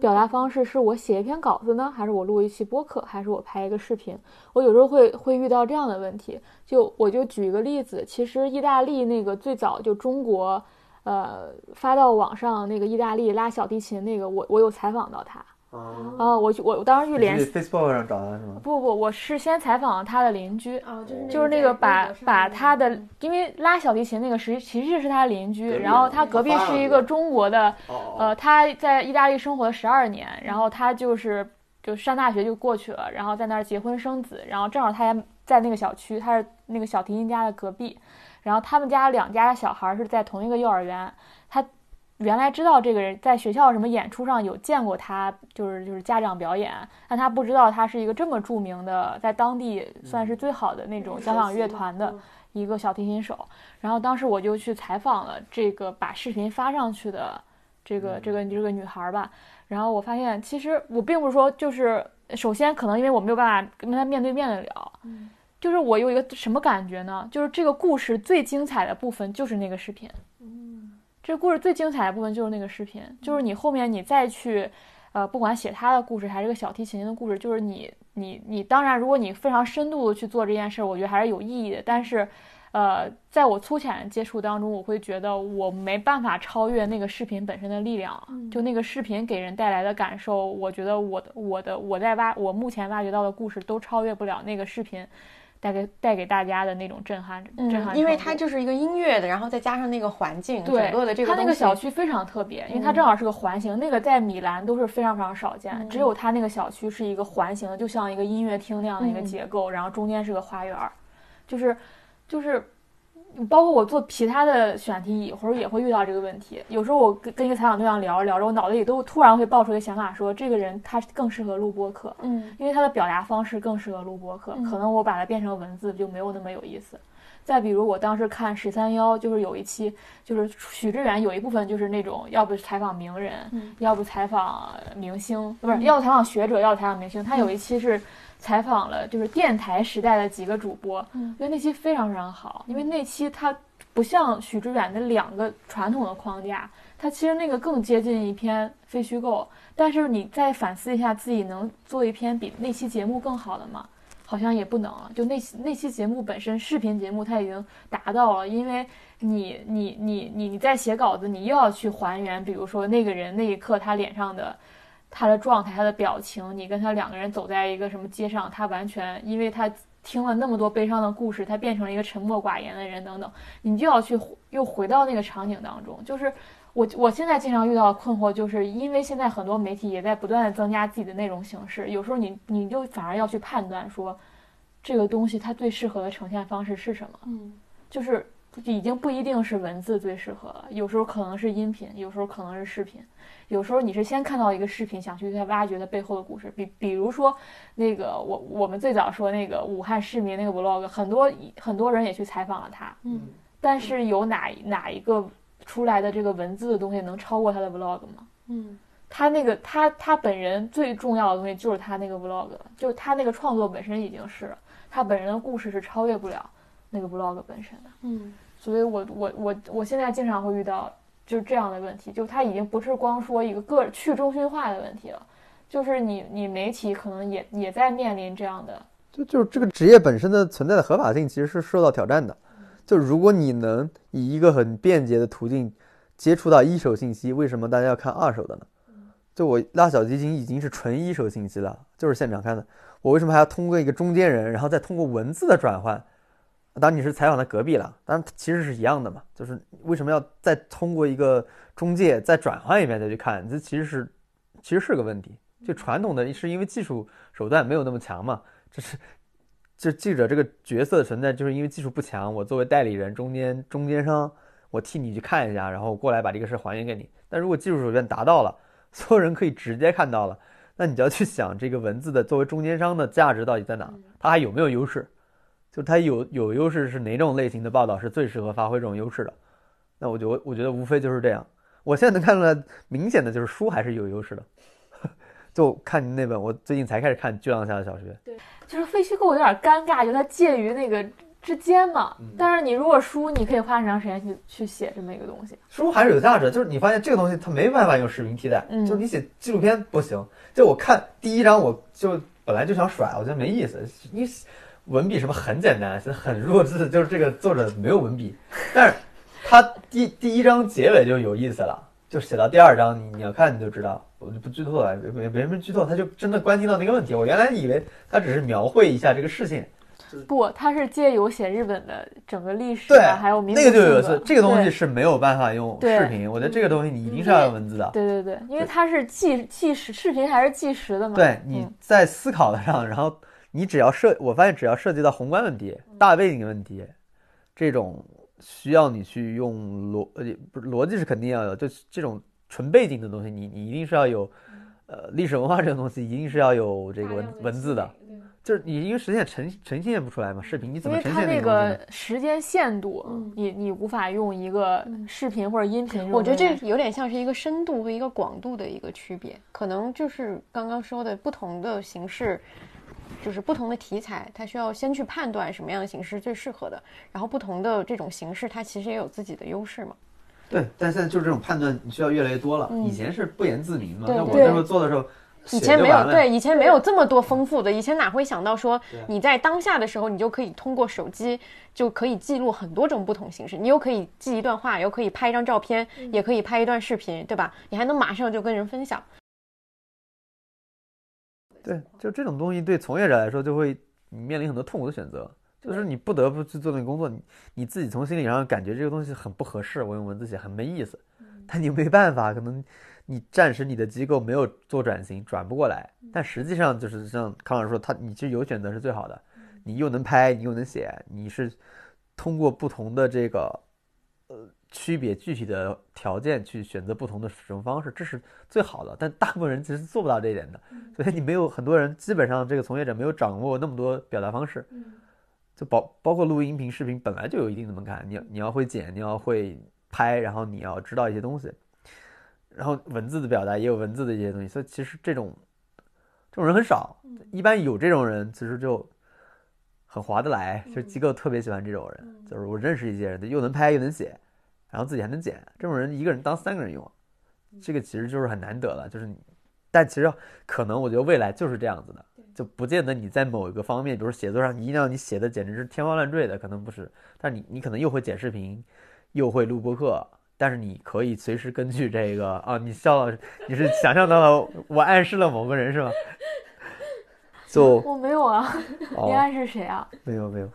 Speaker 4: 表达方式是我写一篇稿子呢，还是我录一期播客，还是我拍一个视频。我有时候会会遇到这样的问题。就我就举一个例子，其实意大利那个最早就中国，呃，发到网上那个意大利拉小提琴那个，我我有采访到他。啊，我我我当时去联系
Speaker 3: Facebook 上找他是吗？
Speaker 4: 不不，我是先采访了他的邻居，
Speaker 2: 哦，就是
Speaker 4: 就是那个把把他的，因为拉小提琴那个实其实是他邻居，然后他隔壁是一个中国的，呃，他在意大利生活了十二年，然后他就是就上大学就过去了，然后在那儿结婚生子，然后正好他也在那个小区，他是那个小提琴家的隔壁，然后他们家两家的小孩是在同一个幼儿园，他。原来知道这个人在学校什么演出上有见过他，就是就是家长表演，但他不知道他是一个这么著名的，在当地算是最好的那种交响乐团的一个小提琴手。然后当时我就去采访了这个把视频发上去的这个这个这个女孩吧。然后我发现，其实我并不是说就是首先可能因为我没有办法跟他面对面的聊，就是我有一个什么感觉呢？就是这个故事最精彩的部分就是那个视频。这故事最精彩的部分就是那个视频，就是你后面你再去，呃，不管写他的故事还是个小提琴的故事，就是你你你，当然如果你非常深度的去做这件事，我觉得还是有意义的。但是，呃，在我粗浅的接触当中，我会觉得我没办法超越那个视频本身的力量，就那个视频给人带来的感受，我觉得我的我的我在挖我目前挖掘到的故事都超越不了那个视频。带给带给大家的那种震撼，震撼，
Speaker 2: 因为它就是一个音乐的，然后再加上那个环境，
Speaker 4: 对，
Speaker 2: 整个的这个
Speaker 4: 它那个小区非常特别，因为它正好是个环形，那个在米兰都是非常非常少见，只有它那个小区是一个环形的，就像一个音乐厅那样的一个结构，然后中间是个花园，就是就是。包括我做其他的选题，有时候也会遇到这个问题。有时候我跟跟一个采访对象聊着聊着，我脑子里都突然会爆出一个想法，说这个人他更适合录播课，
Speaker 2: 嗯，
Speaker 4: 因为他的表达方式更适合录播课。可能我把它变成文字就没有那么有意思。再比如我当时看十三幺，就是有一期，就是许志远有一部分就是那种要不采访名人，要不采访明星，不是要采访学者，要采访明星。他有一期是。采访了就是电台时代的几个主播，因为那期非常非常好，因为那期它不像许知远的两个传统的框架，它其实那个更接近一篇非虚构。但是你再反思一下，自己能做一篇比那期节目更好的吗？好像也不能了。就那那期节目本身，视频节目它已经达到了，因为你你你你你在写稿子，你又要去还原，比如说那个人那一刻他脸上的。他的状态，他的表情，你跟他两个人走在一个什么街上，他完全因为他听了那么多悲伤的故事，他变成了一个沉默寡言的人等等，你就要去又回到那个场景当中。就是我我现在经常遇到的困惑，就是因为现在很多媒体也在不断的增加自己的内容形式，有时候你你就反而要去判断说，这个东西它最适合的呈现方式是什么？
Speaker 2: 嗯，
Speaker 4: 就是已经不一定是文字最适合了，有时候可能是音频，有时候可能是视频。有时候你是先看到一个视频，想去它挖掘它背后的故事，比比如说那个我我们最早说那个武汉市民那个 vlog，很多很多人也去采访了他，
Speaker 2: 嗯，
Speaker 4: 但是有哪哪一个出来的这个文字的东西能超过他的 vlog 吗？
Speaker 2: 嗯，
Speaker 4: 他那个他他本人最重要的东西就是他那个 vlog，就是他那个创作本身已经是他本人的故事是超越不了那个 vlog 本身的，
Speaker 2: 嗯，
Speaker 4: 所以我我我我现在经常会遇到。就是这样的问题，就它已经不是光说一个个去中心化的问题了，就是你你媒体可能也也在面临这样的，
Speaker 3: 就就是这个职业本身的存在的合法性其实是受到挑战的。就如果你能以一个很便捷的途径接触到一手信息，为什么大家要看二手的呢？就我拉小提琴已经是纯一手信息了，就是现场看的。我为什么还要通过一个中间人，然后再通过文字的转换？当然你是采访他隔壁了，当然其实是一样的嘛。就是为什么要再通过一个中介再转换一遍再去看？这其实是其实是个问题。就传统的是因为技术手段没有那么强嘛，这是这记者这个角色的存在，就是因为技术不强。我作为代理人中间中间商，我替你去看一下，然后我过来把这个事还原给你。但如果技术手段达到了，[laughs] 所有人可以直接看到了，那你就要去想这个文字的作为中间商的价值到底在哪？它还有没有优势？就它有有优势是哪种类型的报道是最适合发挥这种优势的？那我就我觉得无非就是这样。我现在能看出来，明显的就是书还是有优势的。[laughs] 就看你那本，我最近才开始看《巨浪下的小学》。
Speaker 4: 对就是废墟构有点尴尬，就它介于那个之间嘛。但是你如果书，你可以花很长时间去去写这么一个东西。
Speaker 3: 书还是有价值，就是你发现这个东西它没办法用视频替代，
Speaker 4: 嗯
Speaker 3: 就是你写纪录片不行。就我看第一章，我就本来就想甩，我觉得没意思。你文笔什么很简单，是很弱智，就是这个作者没有文笔，但是他第第一章结尾就有意思了，就写到第二章，你你要看你就知道，我就不剧透了，别别别剧透，他就真的关心到那个问题。我原来以为他只是描绘一下这个事情，
Speaker 4: 不，他是借由写日本的整个历史
Speaker 3: 对
Speaker 4: 啊，还有民族
Speaker 3: 那个就有意思，这个东西是没有办法用视频，我觉得这个东西你一定是要用文字的。
Speaker 4: 对对对，因为它是计计时视频还是计时的嘛。
Speaker 3: 对，你
Speaker 4: 嗯
Speaker 3: 在思考的上，然后你只要涉，我发现只要涉及到宏观问题、大背景问题，这种需要你去用逻，呃，不是逻辑是肯定要有，就这种纯背景的东西，你你一定是要有，呃，历史文化这种东西一定是要有这个文文字的，就是你因为实现呈呈现不出来嘛，视频你怎么呈
Speaker 4: 因为它那？
Speaker 3: 个
Speaker 4: 时间限度，你你无法用一个视频或者音频
Speaker 2: 我觉得这有点像是一个深度和一个广度的一个区别，可能就是刚刚说的不同的形式，就是不同的题材，它需要先去判断什么样的形式最适合的，然后不同的这种形式，它其实也有自己的优势嘛。
Speaker 3: 对，但现在就是这种判断，你需要越来越多了。以前是不言自明嘛，那我那时候做的时候，
Speaker 2: 以前没有对，以前没有这么多丰富的，以前哪会想到说你在当下的时候，你就可以通过手机就可以记录很多种不同形式，你又可以记一段话，又可以拍一张照片，也可以拍一段视频，对吧？你还能马上就跟人分享。
Speaker 3: 对，就这种东西对从业者来说，就会你面临很多痛苦的选择，就是你不得不去做那个工作，你你自己从心理上感觉这个东西很不合适，我用文字写很没意思，但你没办法，可能你暂时你的机构没有做转型，转不过来，但实际上就是像康老师说，他你其实有选择是最好的，你又能拍，你又能写，你是通过不同的这个呃区别具体的条件去选择不同的使用方式，这是最好的。但大部分人其实做不到这一点的，所以你没有很多人，基本上这个从业者没有掌握那么多表达方式，就包包括录音频、视频本来就有一定的门槛，你要你要会剪，你要会拍，然后你要知道一些东西，然后文字的表达也有文字的一些东西，所以其实这种这种人很少，一般有这种人其实就很划得来，就是机构特别喜欢这种人，就是我认识一些人，又能拍又能写，然后自己还能剪，这种人一个人当三个人用，这个其实就是很难得了，就是你，但其实可能我觉得未来就是这样子的，就不见得你在某一个方面，比如写作上，你一定要你写的简直是天花乱坠的，可能不是，但你你可能又会剪视频，又会录播客。但是你可以随时根据这个啊，你笑了，你是想象到了我暗示了某个人是吗？[laughs] 就
Speaker 4: 我没有啊，
Speaker 3: 哦
Speaker 4: 你暗示谁啊？
Speaker 3: 没有没有，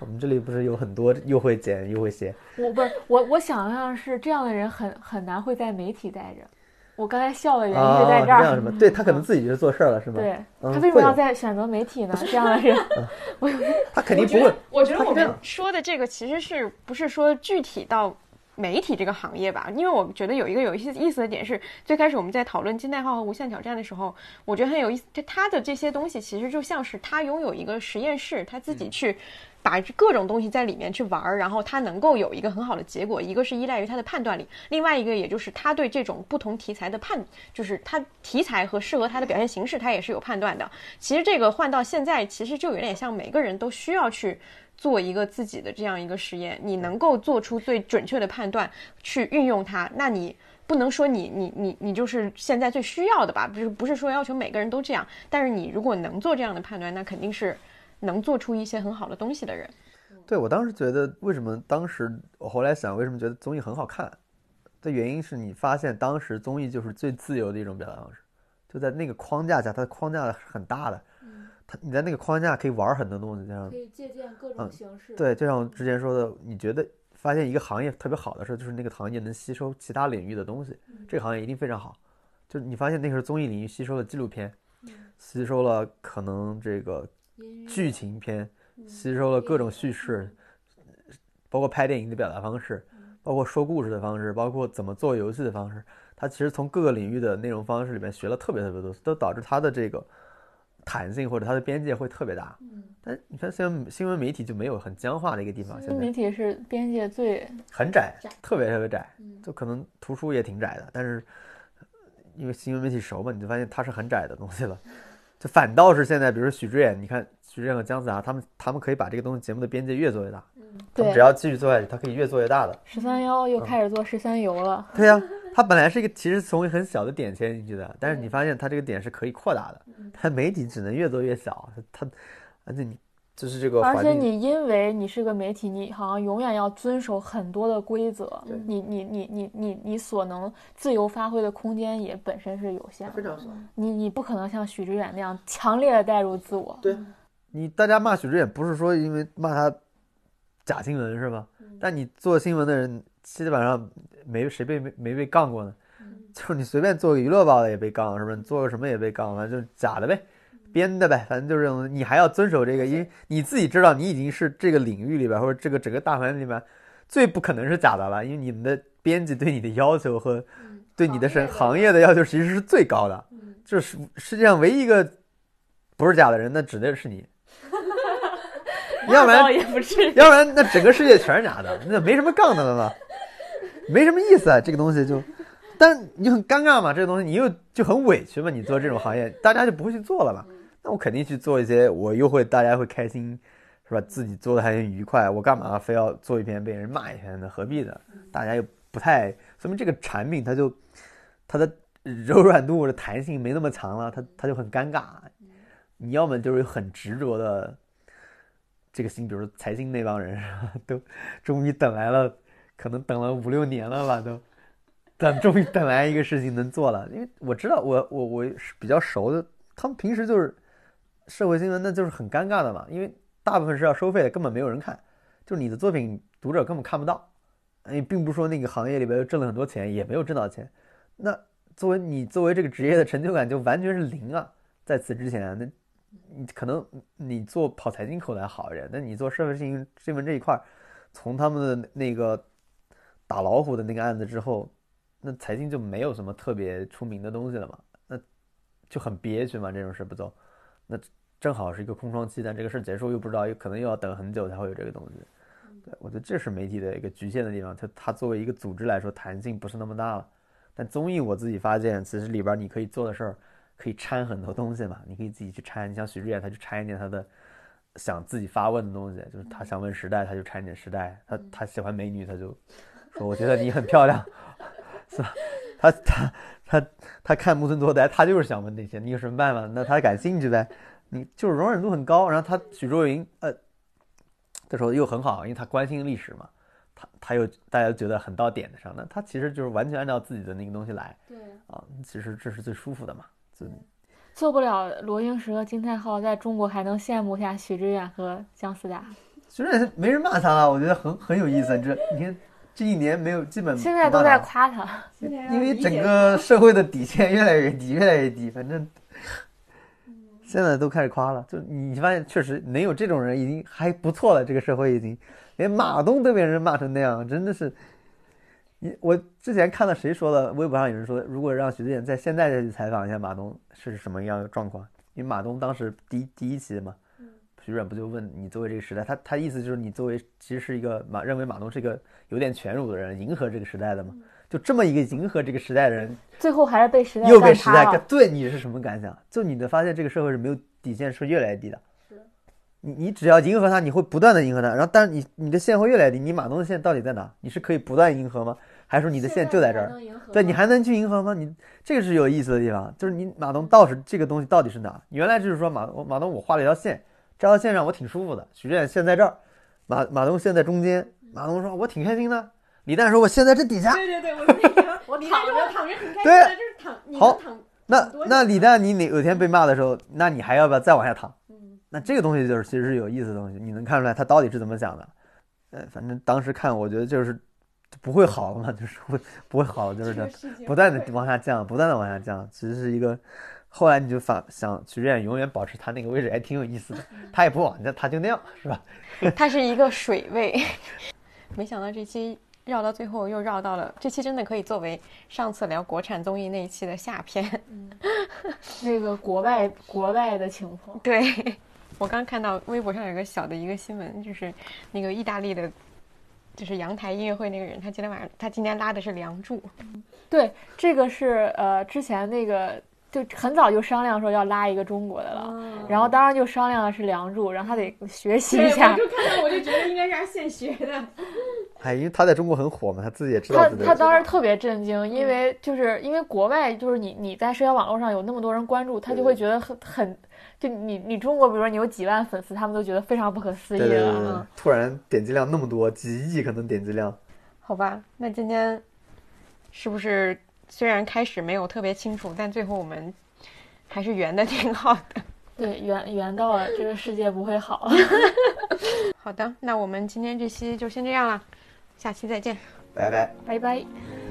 Speaker 3: 我们这里不是有很多又会剪又会写，
Speaker 4: 我不是我，我想象是这样的人很很难会在媒体待着。我刚才笑的原因在这儿。
Speaker 3: 这样是吗？对他可能自己就是做事儿了是吗？
Speaker 4: 对
Speaker 3: 嗯
Speaker 4: 他为什么要在选择媒体呢？这样的人，[laughs] 我有
Speaker 3: 他肯定不会。
Speaker 2: 我觉得我们说的这个其实是不是说具体到媒体这个行业吧？因为我觉得有一个有一些意思的点是，最开始我们在讨论金代号和无限挑战的时候，我觉得很有意思。就他的这些东西其实就像是他拥有一个实验室，他自己去。把各种东西在里面去玩儿，然后他能够有一个很好的结果。一个是依赖于他的判断力，另外一个也就是他对这种不同题材的判，就是他题材和适合他的表现形式，他也是有判断的。其实这个换到现在，其实就有点像每个人都需要去做一个自己的这样一个实验，你能够做出最准确的判断，去运用它，那你。不能说你你你你就是现在最需要的吧，不是不是说要求每个人都这样，但是你如果能做这样的判断，那肯定是能做出一些很好的东西的人。
Speaker 3: 对我当时觉得，为什么当时我后来想，为什么觉得综艺很好看？的原因是你发现当时综艺就是最自由的一种表达方式，就在那个框架下，它的框架是很大的，它你在那个框架可以玩很多东西，这样
Speaker 4: 以借鉴各
Speaker 3: 种
Speaker 4: 形式
Speaker 3: 对，就像我之前说的，你觉得发现一个行业特别好的时候，就是那个行业能吸收其他领域的东西，这个行业一定非常好。就你发现那个时候综艺领域吸收了纪录片，吸收了可能这个剧情片，吸收了各种叙事，包括拍电影的表达方式，包括说故事的方式，包括怎么做游戏的方式，它其实从各个领域的内容方式里面学了特别特别多，都导致它的这个弹性或者它的边界会特别大。但你看，现在新闻媒体就没有很僵化的一个地方，
Speaker 4: 新闻媒体是边界最
Speaker 3: 很窄
Speaker 4: 窄，
Speaker 3: 特别特别窄，
Speaker 4: 嗯。
Speaker 3: 就可能图书也挺窄的，但是因为新闻媒体熟嘛，你就发现它是很窄的东西了。就反倒是现在，比如说许知远，你看许知远和姜子牙，他们他们可以把这个东西节目的边界越做越大，他们
Speaker 4: 对
Speaker 3: 只要继续做下去，它可以越做越大的。
Speaker 4: 十三幺又开始做十三游了，[laughs]
Speaker 3: 对呀、[laughs] 它本来是一个其实从一个很小的点切进去的，但是你发现它这个点是可以扩大的，
Speaker 4: 嗯。
Speaker 3: 它媒体只能越做越小，它它而且你就是这个
Speaker 4: 而，且你因为你是个媒体，你好像永远要遵守很多的规则，你你你你你你所能自由发挥的空间也本身是有限的，
Speaker 3: 常少。
Speaker 4: 你你不可能像许知远那样强烈的带入自我，
Speaker 3: 对你大家骂许知远不是说因为骂他假新闻是吧？但你做新闻的人基本上没谁被没没被杠过呢？就是你随便做个娱乐报的也被杠，是不是？你做个什么也被杠，反正就是假的呗，编的呗，反正就是这种。你还要遵守这个，因为你自己知道你已经是这个领域里边或者这个整个大环境里面最不可能是假的了，因为你们的编辑对你的要求和对你的审行业的要求其实是最高的。就是世界上唯一一个不是假的人，那指的是你。[laughs] 要不然。要不然那整个世界全是假的，那没什么杠的了嘛，没什么意思啊，这个东西就，但你就很尴尬嘛，这个东西你又就很委屈嘛，你做这种行业，大家就不会去做了嘛，那我肯定去做一些我又会大家会开心，是吧？自己做的还很愉快，我干嘛非要做一篇被人骂一篇呢？何必呢？大家又不太，说明这个产品它就它的柔软度或者弹性没那么强了，它它就很尴尬。你要么就是很执着的这个心，比如说财经那帮人都终于等来了，可能等了五六年了吧，都等终于等来一个事情能做了。因为我知道我我我是比较熟的，他们平时就是社会新闻，那就是很尴尬的嘛，因为大部分是要收费的，根本没有人看，就你的作品读者根本看不到。你并不是说那个行业里边挣了很多钱，也没有挣到钱。那作为你作为这个职业的成就感就完全是零啊！在此之前，那你可能你做跑财经口袋好一点，但你做社会新闻新闻这一块，从他们的那个打老虎的那个案子之后，那财经就没有什么特别出名的东西了嘛，那就很憋屈嘛，这种事不走，那正好是一个空窗期，但这个事结束又不知道，有可能又要等很久才会有这个东西。对，我觉得这是媒体的一个局限的地方，它它作为一个组织来说，弹性不是那么大了。但综艺我自己发现，其实里边你可以做的事儿，可以掺很多东西嘛，你可以自己去掺。你像许志远，他就掺一点他的想自己发问的东西，就是他想问时代，他就掺一点时代；他他喜欢美女，他就说我觉得你很漂亮，[laughs] 是吧？他他他他看木村拓哉，他就是想问那些，你有什么办法？那他感兴趣呗，你就是容忍度很高。然后他许卓云，呃，这时候又很好，因为他关心历史嘛，他他又大家觉得很到点子上，那他其实就是完全按照自己的那个东西来
Speaker 4: 对，
Speaker 3: 啊，其实这是最舒服的嘛。就
Speaker 4: 做不了罗英石和金泰浩，在中国还能羡慕一下许知远和姜思达。
Speaker 3: 虽然没人骂他了，我觉得很很有意思。这你看这一年没有基本
Speaker 4: 现在都在夸他，
Speaker 3: 因为整个社会的底线越来越低，越来越低，反正现在都开始夸了。就你发现，确实能有这种人已经还不错了。这个社会已经连马东都被人骂成那样，真的是。你我之前看到谁说的，微博上有人说，如果让徐志远在现在再去采访一下马东是什么样的状况，因为马东当时第一第一期嘛，徐志远不就问你作为这个时代，他他意思就是你作为其实是一个马认为马东是一个有点权辱的人，迎合这个时代的嘛，就这么一个迎合这个时代的人，
Speaker 4: 最后还是被时代
Speaker 3: 又被时
Speaker 4: 干塌了
Speaker 3: 代干，对你是什么感想？就你的发现，这个社会是没有底线，是越来越低的。你你只要迎合他，你会不断的迎合他，然后但是你你的线会越来越低。你马东的线到底在哪？你是可以不断迎合吗？还是说你的线就在这儿？对你还能去迎合吗？你这个是有意思的地方，就是你马东到时这个东西到底是哪？原来就是说马我马东我画了一条线，这条线上我挺舒服的，许志远线在这儿，马马东线在中间，马东说我挺开心的，李诞说我现在这底下，
Speaker 2: 对对对，我 [laughs] 那个我躺着躺着很开心
Speaker 3: 对，
Speaker 2: 就是躺你
Speaker 3: 好
Speaker 2: 躺
Speaker 3: 那那李诞你哪有天被骂的时候，那你还要不要再往下躺？
Speaker 2: 嗯
Speaker 3: 那这个东西就是其实是有意思的东西，你能看出来他到底是怎么想的。呃，反正当时看，我觉得就是不会好了嘛，就是会不会好，就是这样不断的往下降，不断的往下降，其实是一个。后来你就反想，许志远永远保持他那个位置，还挺有意思的。他也不往下，他就那样，是吧？[laughs]
Speaker 2: 他是一个水位。[laughs] 没想到这期绕到最后又绕到了，这期真的可以作为上次聊国产综艺那一期的下篇。
Speaker 5: 那个国外国外的情况，[laughs]
Speaker 2: 对我刚看到微博上有个小的一个新闻，就是那个意大利的，就是阳台音乐会那个人，他今天晚上他今天拉的是《梁祝》，[laughs]
Speaker 5: 对，这个是呃之前那个就很早就商量说要拉一个中国的了，然后当然就商量的是《梁祝》，然后他得学习一下就。
Speaker 2: 看到我就觉得应该是他现学的。
Speaker 3: 哎，因为他在中国很火嘛，他自己也知道
Speaker 5: 他他当时特别震惊，因为就是因为国外就是你你在社交网络上有那么多人关注，他就会觉得很很就你你中国比如说你有几万粉丝，他们都觉得非常不可思议
Speaker 3: 对对对
Speaker 5: 了。
Speaker 3: 对，突然点击量那么多，几亿可能点击量。
Speaker 2: 好吧，那今天是不是虽然开始没有特别清楚，但最后我们还是圆的挺好的。[laughs]
Speaker 5: 对，圆圆到了这个世界不会好。[laughs]
Speaker 2: 好的，那我们今天这期就先这样了，下期再见。
Speaker 3: 拜拜。
Speaker 5: 拜拜。